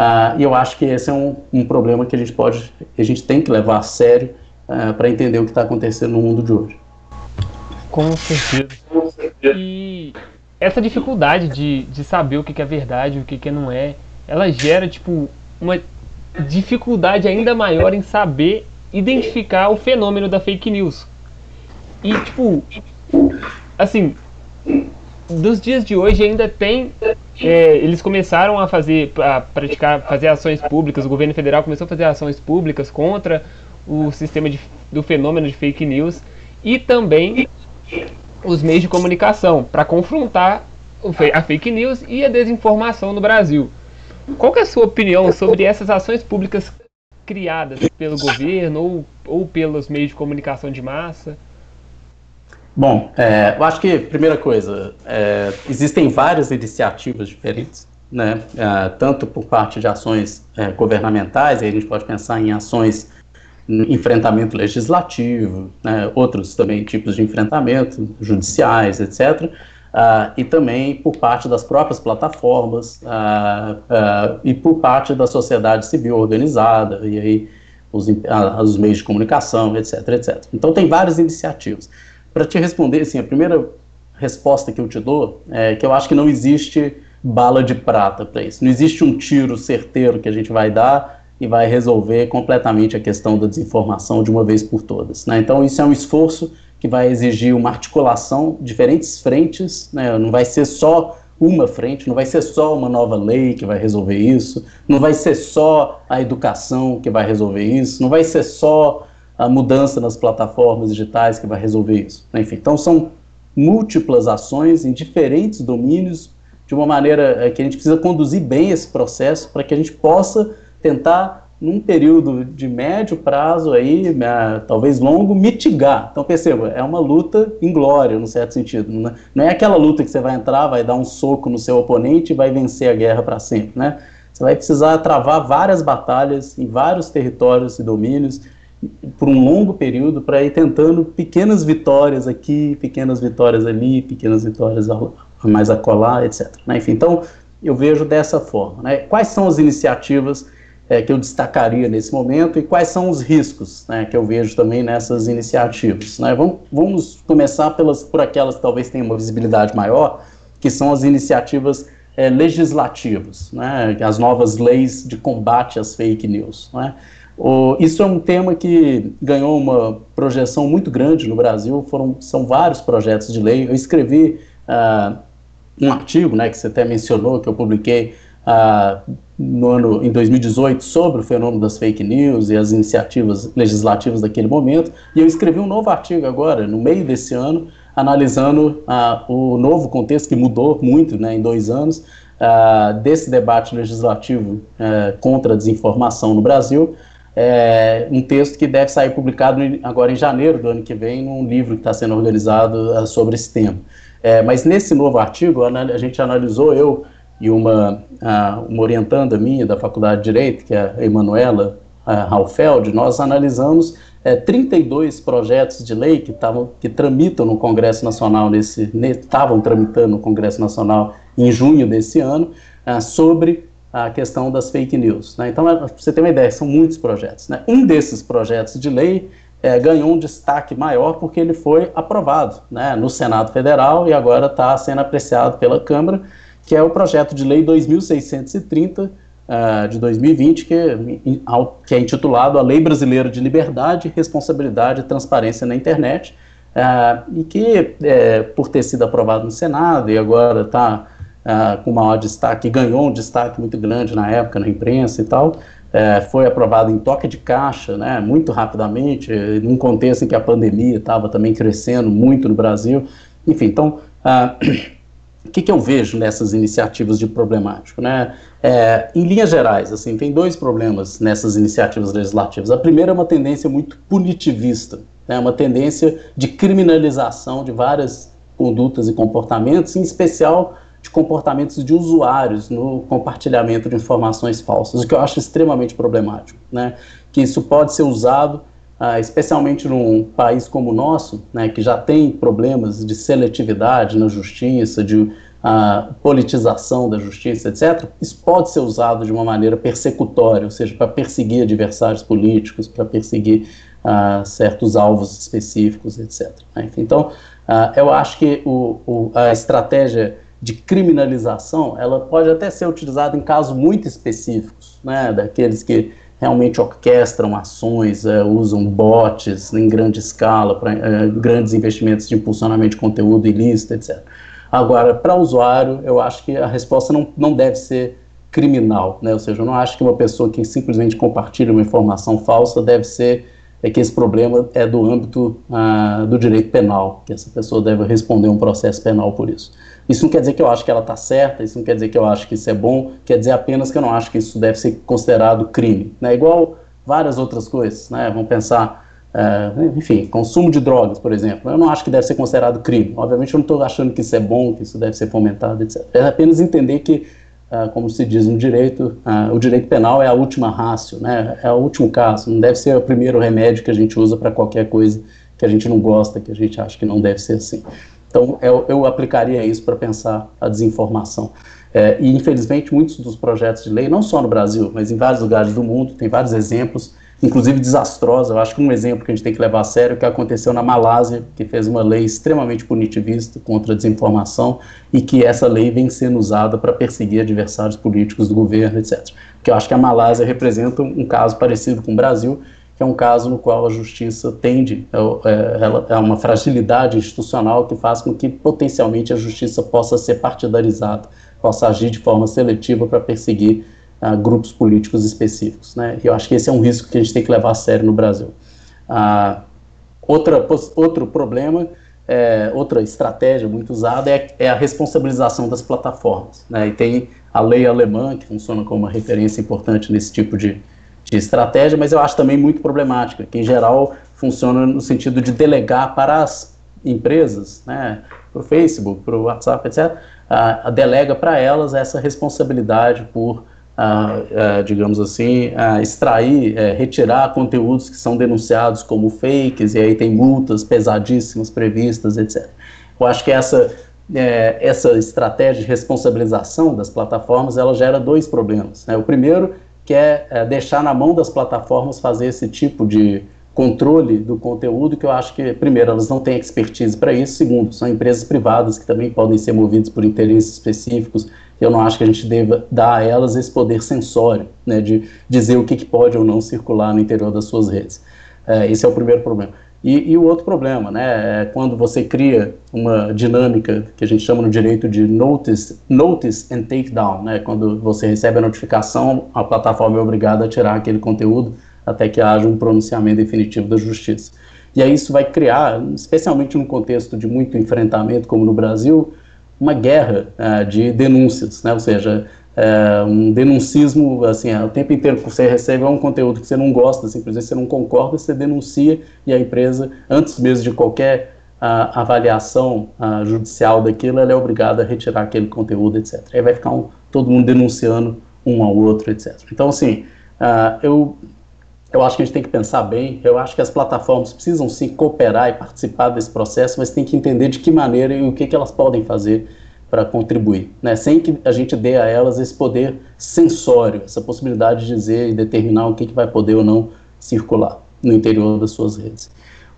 Uh, e eu acho que esse é um, um, problema que a gente pode, a gente tem que levar a sério uh, para entender o que está acontecendo no mundo de hoje. Com certeza. E essa dificuldade de, de saber o que, é verdade o que, que não é, ela gera tipo uma dificuldade ainda maior em saber identificar o fenômeno da fake news. E tipo, assim, dos dias de hoje ainda tem. É, eles começaram a fazer, a praticar, fazer ações públicas. O governo federal começou a fazer ações públicas contra o sistema de, do fenômeno de fake news e também os meios de comunicação para confrontar a fake news e a desinformação no Brasil. Qual é a sua opinião sobre essas ações públicas criadas pelo governo ou, ou pelos meios de comunicação de massa? Bom, é, eu acho que, primeira coisa, é, existem várias iniciativas diferentes, né, é, tanto por parte de ações é, governamentais, aí a gente pode pensar em ações enfrentamento legislativo, né, outros também tipos de enfrentamento, judiciais, etc., uh, ah, e também por parte das próprias plataformas uh, uh, e por parte da sociedade civil organizada, e aí os, os meios de comunicação, etc., etc. Então, tem várias iniciativas. Para te responder, assim, a primeira resposta que eu te dou é que eu acho que não existe bala de prata para isso. Não existe um tiro certeiro que a gente vai dar e vai resolver completamente a questão da desinformação de uma vez por todas. Né? Então, isso é um esforço que vai exigir uma articulação, diferentes frentes, né? não vai ser só uma frente, não vai ser só uma nova lei que vai resolver isso, não vai ser só a educação que vai resolver isso, não vai ser só a mudança nas plataformas digitais que vai resolver isso. Enfim, então são múltiplas ações em diferentes domínios, de uma maneira é, que a gente precisa conduzir bem esse processo para que a gente possa tentar, num período de médio prazo, aí, é, talvez longo, mitigar. Então, perceba, é uma luta inglória, no certo sentido. Né? Não é aquela luta que você vai entrar, vai dar um soco no seu oponente e vai vencer a guerra para sempre. Né? Você vai precisar travar várias batalhas em vários territórios e domínios por um longo período para ir tentando pequenas vitórias aqui, pequenas vitórias ali, pequenas vitórias mais a colar, etc. Né? Enfim, então eu vejo dessa forma. Né? Quais são as iniciativas é, que eu destacaria nesse momento e quais são os riscos né, que eu vejo também nessas iniciativas? Né? Vamos, vamos, começar pelas, por aquelas que talvez tenham uma visibilidade maior, que são as iniciativas é, legislativas, né? as novas leis de combate às fake news. Né? Isso é um tema que ganhou uma projeção muito grande no Brasil, foram, são vários projetos de lei. Eu escrevi uh, um artigo, né, que você até mencionou, que eu publiquei uh, no ano, em 2018 sobre o fenômeno das fake news e as iniciativas legislativas daquele momento, e eu escrevi um novo artigo agora, no meio desse ano, analisando uh, o novo contexto que mudou muito né, em dois anos, desse debate legislativo eh, contra a desinformação no Brasil, é, um texto que deve sair publicado agora em janeiro do ano que vem, num livro que está sendo organizado uh, sobre esse tema. É, mas nesse novo artigo, a gente analisou, eu e uma, uma orientanda minha da Faculdade de Direito, que é a Emanuela Raufeld, nós analisamos é, 32 projetos de lei que, tavam, que tramitam no Congresso Nacional, nesse estavam tramitando no Congresso Nacional em junho desse ano, uh, sobre a questão das fake news. Né? Então, é, para você ter uma ideia, são muitos projetos. Né? Um desses projetos de lei é, ganhou um destaque maior porque ele foi aprovado né, no Senado Federal e agora está sendo apreciado pela Câmara, que é o projeto de lei 2630 uh, é, de 2020, que, que é intitulado A Lei Brasileira de Liberdade, Responsabilidade e Transparência na Internet, uh, e que, é, por ter sido aprovado no Senado e agora está uh, com maior destaque, ganhou um destaque muito grande na época na imprensa e tal, uh, foi aprovado em toque de caixa, né, muito rapidamente, num contexto em que a pandemia estava também crescendo muito no Brasil. Enfim, então, uh, o que, que, eu vejo nessas iniciativas de problemático? Né? É, em linhas gerais, assim, tem dois problemas nessas iniciativas legislativas. A primeira é uma tendência muito punitivista, né? uma tendência de criminalização de várias condutas e comportamentos, em especial de comportamentos de usuários no compartilhamento de informações falsas, o que eu acho extremamente problemático, né? Que isso pode ser usado, ah, especialmente num país como o nosso, né, que já tem problemas de seletividade na justiça, de ah, politização da justiça, etc. Isso pode ser usado de uma maneira persecutória, ou seja, para perseguir adversários políticos, para perseguir ah, certos alvos específicos, etc. Né? Então, eu acho que o, o, a estratégia de criminalização, ela pode até ser utilizada em casos muito específicos, né, daqueles que realmente orquestram ações, é, usam bots em grande escala para é, grandes investimentos de impulsionamento de conteúdo ilícito, etc. Agora, para o usuário, eu acho que a resposta não, não deve ser criminal, né? ou seja, eu não acho que uma pessoa que simplesmente compartilha uma informação falsa deve ser é que esse problema é do âmbito ah, do direito penal, que essa pessoa deve responder um processo penal por isso. Isso não quer dizer que eu acho que ela está certa, isso não quer dizer que eu acho que isso é bom, quer dizer apenas que eu não acho que isso deve ser considerado crime. Né? Igual várias outras coisas, né? vamos pensar, é, enfim, consumo de drogas, por exemplo, eu não acho que deve ser considerado crime. Obviamente eu não estou achando que isso é bom, que isso deve ser fomentado, etc. É apenas entender que, uh, como se diz no direito, uh, o direito penal é a última rácio, né? é o último caso, não deve ser o primeiro remédio que a gente usa para qualquer coisa que a gente não gosta, que a gente acha que não deve ser assim. Então, eu, eu aplicaria isso para pensar a desinformação. É, e, infelizmente, muitos dos projetos de lei, não só no Brasil, mas em vários lugares do mundo, tem vários exemplos inclusive desastrosa. Eu acho que um exemplo que a gente tem que levar a sério é o que aconteceu na Malásia, que fez uma lei extremamente punitivista contra a desinformação e que essa lei vem sendo usada para perseguir adversários políticos do governo, etc. Porque eu acho que a Malásia representa um caso parecido com o Brasil, que é um caso no qual a justiça tende a, é, a, uma fragilidade institucional que faz com que potencialmente a justiça possa ser partidarizada, possa agir de forma seletiva para perseguir uh, grupos políticos específicos. Né? E eu acho que esse é um risco que a gente tem que levar a sério no Brasil. Uh, outra, outro problema, é, outra estratégia muito usada é, é, a responsabilização das plataformas. Né? E tem a lei alemã, que funciona como uma referência importante nesse tipo de, de estratégia, mas eu acho também muito problemática, que em geral funciona no sentido de delegar para as empresas, né, para o Facebook, para o WhatsApp, etc., uh, delega para elas essa responsabilidade por a, digamos assim, a extrair, é, retirar conteúdos que são denunciados como fakes, e aí tem multas pesadíssimas previstas, etc. Eu acho que essa, é, essa estratégia de responsabilização das plataformas, ela gera dois problemas. Né? O primeiro, que é, é deixar na mão das plataformas fazer esse tipo de controle do conteúdo, que eu acho que, primeiro, elas não têm expertise para isso, segundo, são empresas privadas que também podem ser movidas por interesses específicos, eu não acho que a gente deva dar a elas esse poder sensório, né, de dizer o que, que pode ou não circular no interior das suas redes. É, esse é o primeiro problema. E, e, o outro problema, né, é quando você cria uma dinâmica que a gente chama no direito de notice, notice and takedown, né, quando você recebe a notificação, a plataforma é obrigada a tirar aquele conteúdo até que haja um pronunciamento definitivo da justiça. E aí isso vai criar, especialmente num contexto de muito enfrentamento como no Brasil, uma guerra uh, de denúncias, né? ou seja, uh, um denuncismo, assim, o tempo inteiro que você recebe é um conteúdo que você não gosta, simplesmente você não concorda, você denuncia e a empresa, antes mesmo de qualquer uh, avaliação judicial daquilo, ela é obrigada a retirar aquele conteúdo, etc. Aí vai ficar um, todo mundo denunciando um ao outro, etc. Então, assim, eu eu acho que a gente tem que pensar bem. Eu acho que as plataformas precisam sim cooperar e participar desse processo, mas tem que entender de que maneira e o que, que elas podem fazer para contribuir, né? sem que a gente dê a elas esse poder sensório, essa possibilidade de dizer e determinar o que, que vai poder ou não circular no interior das suas redes.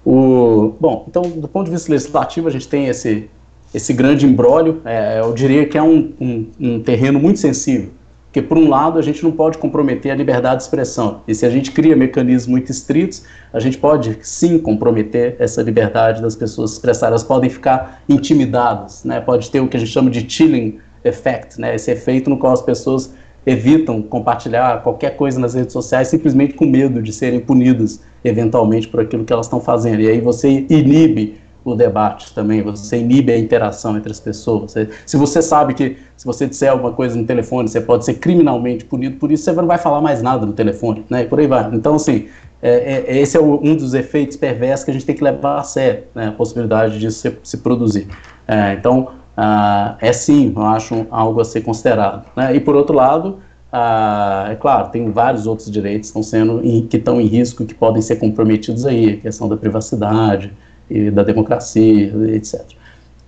O, bom, então, do ponto de vista legislativo, a gente tem esse, esse grande embrólio, é, eu diria que é um, um, um terreno muito sensível, porque, por um lado, a gente não pode comprometer a liberdade de expressão. E se a gente cria mecanismos muito estritos, a gente pode sim comprometer essa liberdade das pessoas expressar. Elas podem ficar intimidadas, né? pode ter o que a gente chama de chilling effect, né? esse efeito no qual as pessoas evitam compartilhar qualquer coisa nas redes sociais simplesmente com medo de serem punidas eventualmente por aquilo que elas estão fazendo. E aí você inibe o debate também, você inibe a interação entre as pessoas. Se você sabe que se você disser alguma coisa no telefone, você pode ser criminalmente punido por isso, você não vai falar mais nada no telefone, né? E por aí vai. Então, assim, é, é, esse é um dos efeitos perversos que a gente tem que levar a sério, né? A possibilidade disso se, se produzir. É, então, ah, é sim, eu acho algo a ser considerado. Né? E por outro lado, ah, é claro, tem vários outros direitos que estão sendo que estão em risco, que podem ser comprometidos aí, a questão da privacidade, e da democracia, etc.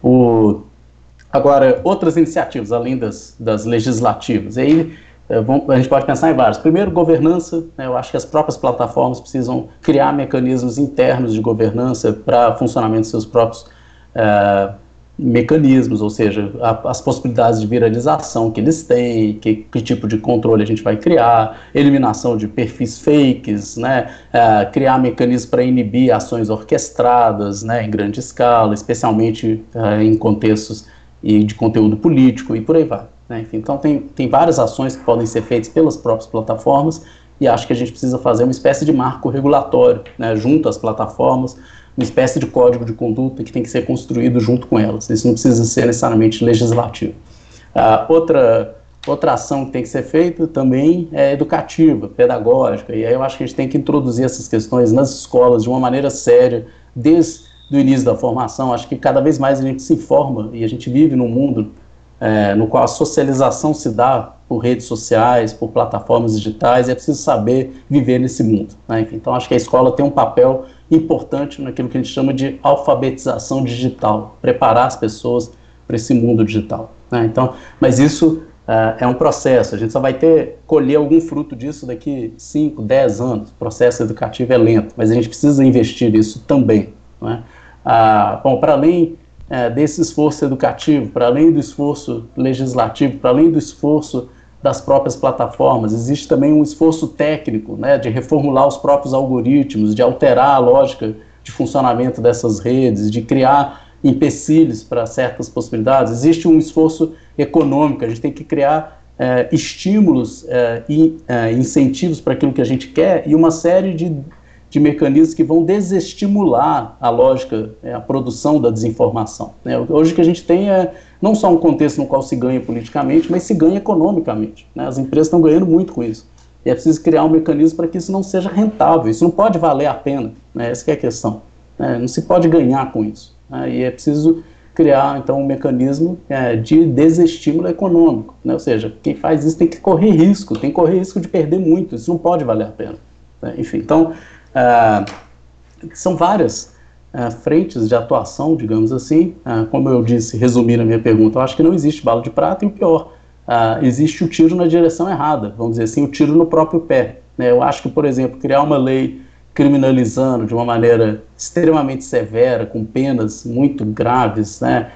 O, agora, outras iniciativas, além das, das legislativas, aí é, a gente pode pensar em várias. Primeiro, governança, né, eu acho que as próprias plataformas precisam criar mecanismos internos de governança para funcionamento dos seus próprios é, mecanismos, ou seja, a, as possibilidades de viralização que eles têm, que, que, tipo de controle a gente vai criar, eliminação de perfis fakes, né, é, criar mecanismos para inibir ações orquestradas, né, em grande escala, especialmente é, em contextos e de conteúdo político e por aí vai. Né, então tem, tem várias ações que podem ser feitas pelas próprias plataformas e acho que a gente precisa fazer uma espécie de marco regulatório, né, junto às plataformas, uma espécie de código de conduta que tem que ser construído junto com elas. Isso não precisa ser necessariamente legislativo. Uh, outra, outra ação que tem que ser feita também é educativa, pedagógica, e aí eu acho que a gente tem que introduzir essas questões nas escolas de uma maneira séria, desde o início da formação. Acho que cada vez mais a gente se informa e a gente vive num mundo é, no qual a socialização se dá por redes sociais, por plataformas digitais, e é preciso saber viver nesse mundo. Né? Então, acho que a escola tem um papel importante naquilo que a gente chama de alfabetização digital, preparar as pessoas para esse mundo digital. Né? Então, mas isso Uh, é um processo, a gente só vai ter, colher algum fruto disso daqui 5, 10 anos. O processo educativo é lento, mas a gente precisa investir nisso também. Né? Uh, bom, para além uh, desse esforço educativo, para além do esforço legislativo, para além do esforço das próprias plataformas, existe também um esforço técnico né, de reformular os próprios algoritmos, de alterar a lógica de funcionamento dessas redes, de criar empecilhos para certas possibilidades. Existe um esforço econômico, a gente tem que criar é, estímulos é, e é, incentivos para aquilo que a gente quer e uma série de, de mecanismos que vão desestimular a lógica, é, a produção da desinformação. Né? Hoje o que a gente tem é não só um contexto no qual se ganha politicamente, mas se ganha economicamente. Né? As empresas estão ganhando muito com isso. E é preciso criar um mecanismo para que isso não seja rentável, isso não pode valer a pena, né? essa é a questão. Né? Não se pode ganhar com isso. Né? E é preciso criar, então, um mecanismo é, de desestímulo econômico. Né? Ou seja, quem faz isso tem que correr risco, tem que correr risco de perder muito, isso não pode valer a pena. Né? Enfim, então, é, são várias é, frentes de atuação, digamos assim. É, como eu disse, resumindo a minha pergunta, eu acho que não existe bala de prata e o pior, é, existe o tiro na direção errada, vamos dizer assim, o tiro no próprio pé. Né? Eu acho que, por exemplo, criar uma lei criminalizando de uma maneira extremamente severa, com penas muito graves, né,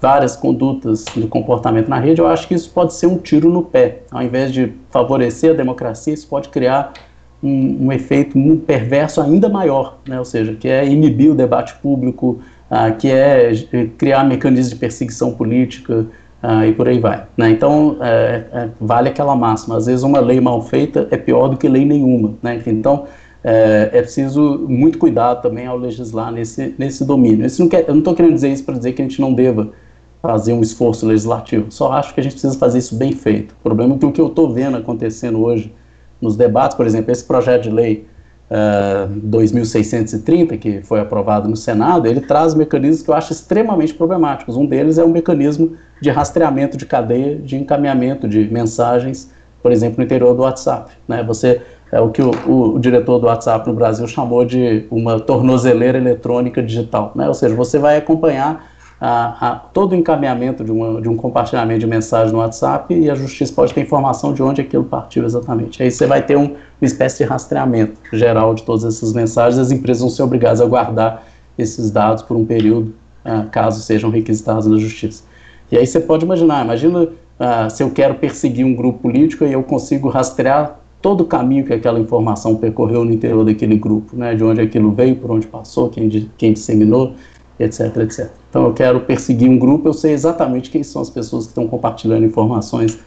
várias condutas de comportamento na rede, eu acho que isso pode ser um tiro no pé. Ao invés de favorecer a democracia, isso pode criar um, um efeito perverso ainda maior, né, ou seja, que é inibir o debate público, ah, que é criar mecanismos de perseguição política, ah, e por aí vai. Né? Então, é, é, vale aquela máxima, às vezes uma lei mal feita é pior do que lei nenhuma. Né? Então, é, é preciso muito cuidado também ao legislar nesse, nesse domínio. Isso não quer, eu não estou querendo dizer isso para dizer que a gente não deva fazer um esforço legislativo, só acho que a gente precisa fazer isso bem feito. O problema é que o que eu estou vendo acontecendo hoje nos debates, por exemplo, esse projeto de lei uh, é, 2630, que foi aprovado no Senado, ele traz mecanismos que eu acho extremamente problemáticos. Um deles é o um mecanismo de rastreamento de cadeia de encaminhamento de mensagens, por exemplo, no interior do WhatsApp. Né? Você é o que o, o, o, diretor do WhatsApp no Brasil chamou de uma tornozeleira eletrônica digital. Né? Ou seja, você vai acompanhar a, a, todo o encaminhamento de, uma, de, um compartilhamento de mensagem no WhatsApp e a justiça pode ter informação de onde aquilo partiu exatamente. Aí você vai ter um, uma espécie de rastreamento geral de todas essas mensagens, as empresas vão ser obrigadas a guardar esses dados por um período, uh, caso sejam requisitados na justiça. E aí você pode imaginar, imagina uh, se eu quero perseguir um grupo político e eu consigo rastrear todo o caminho que aquela informação percorreu no interior daquele grupo, né, de onde aquilo veio, por onde passou, quem, quem disseminou, etc, etc. Então eu quero perseguir um grupo, eu sei exatamente quem são as pessoas que estão compartilhando informações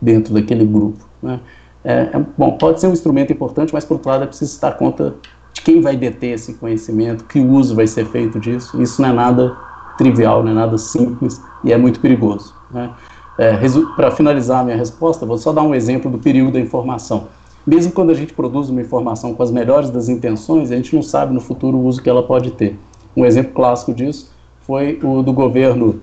dentro daquele grupo. Né. É, é, bom, pode ser um instrumento importante, mas por outro lado é preciso estar conta de quem vai deter esse conhecimento, que uso vai ser feito disso. Isso não é nada trivial, não é nada simples e é muito perigoso. Né. É, Para finalizar a minha resposta, vou só dar um exemplo do período da informação mesmo quando a gente produz uma informação com as melhores das intenções, a gente não sabe no futuro o uso que ela pode ter. Um exemplo clássico disso foi o do governo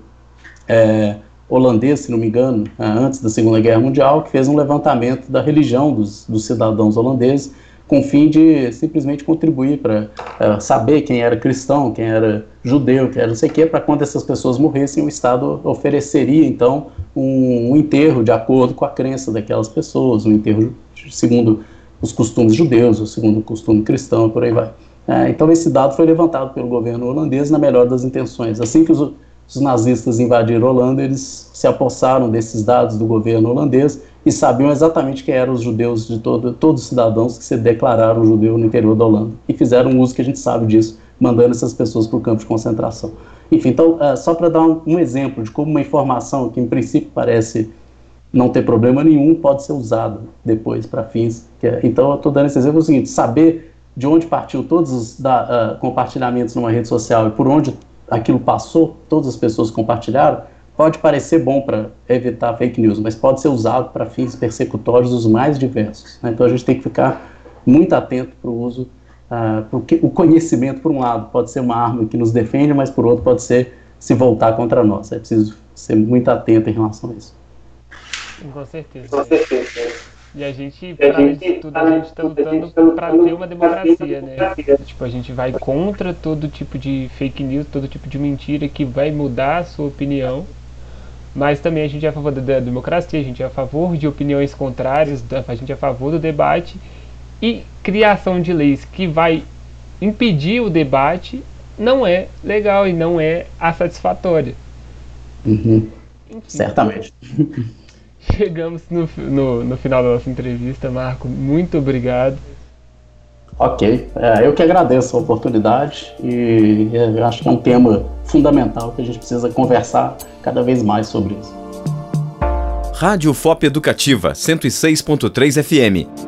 é, holandês, se não me engano, é, antes da Segunda Guerra Mundial, que fez um levantamento da religião dos, dos cidadãos holandeses com o fim de simplesmente contribuir para uh, saber quem era cristão, quem era judeu, quem era não sei o quê, para quando essas pessoas morressem, o Estado ofereceria, então, um, um, enterro de acordo com a crença daquelas pessoas, um enterro segundo os costumes judeus, ou segundo o costume cristão, por aí vai. É, então, esse dado foi levantado pelo governo holandês na melhor das intenções. Assim que os, os nazistas invadiram a Holanda, eles se apossaram desses dados do governo holandês e sabiam exatamente quem eram os judeus de todo, todos os cidadãos que se declararam judeu no interior da Holanda. E fizeram uso que a gente sabe disso, mandando essas pessoas para o campo de concentração. Enfim, então, uh, só para dar um, um, exemplo de como uma informação que em princípio parece não ter problema nenhum pode ser usada depois para fins. É, então, eu estou dando esse exemplo é o seguinte: saber de onde partiu todos os da, uh, compartilhamentos numa rede social e por onde aquilo passou, todas as pessoas compartilharam, pode parecer bom para evitar fake news, mas pode ser usado para fins persecutórios os mais diversos. Né? Então a gente tem que ficar muito atento para o uso, uh, porque o conhecimento, por um lado, pode ser uma arma que nos defende, mas por outro pode ser se voltar contra nós. É preciso ser muito atento em relação a isso. Com certeza. Com certeza. E a gente, para além de tudo, a gente está lutando para ter uma democracia, né? Tipo, a gente vai contra todo tipo de fake news, todo tipo de mentira que vai mudar a sua opinião mas também a gente é a favor da democracia, a gente é a favor de opiniões contrárias, a gente é a favor do debate e criação de leis que vai impedir o debate não é legal e não é a satisfatória. Uhum. Certamente. Chegamos no, no, no, final da nossa entrevista, Marco. Muito obrigado. Ok, é, eu que agradeço a oportunidade e acho que é um tema fundamental que a gente precisa conversar cada vez mais sobre isso. Rádio FOP Educativa 106.3 FM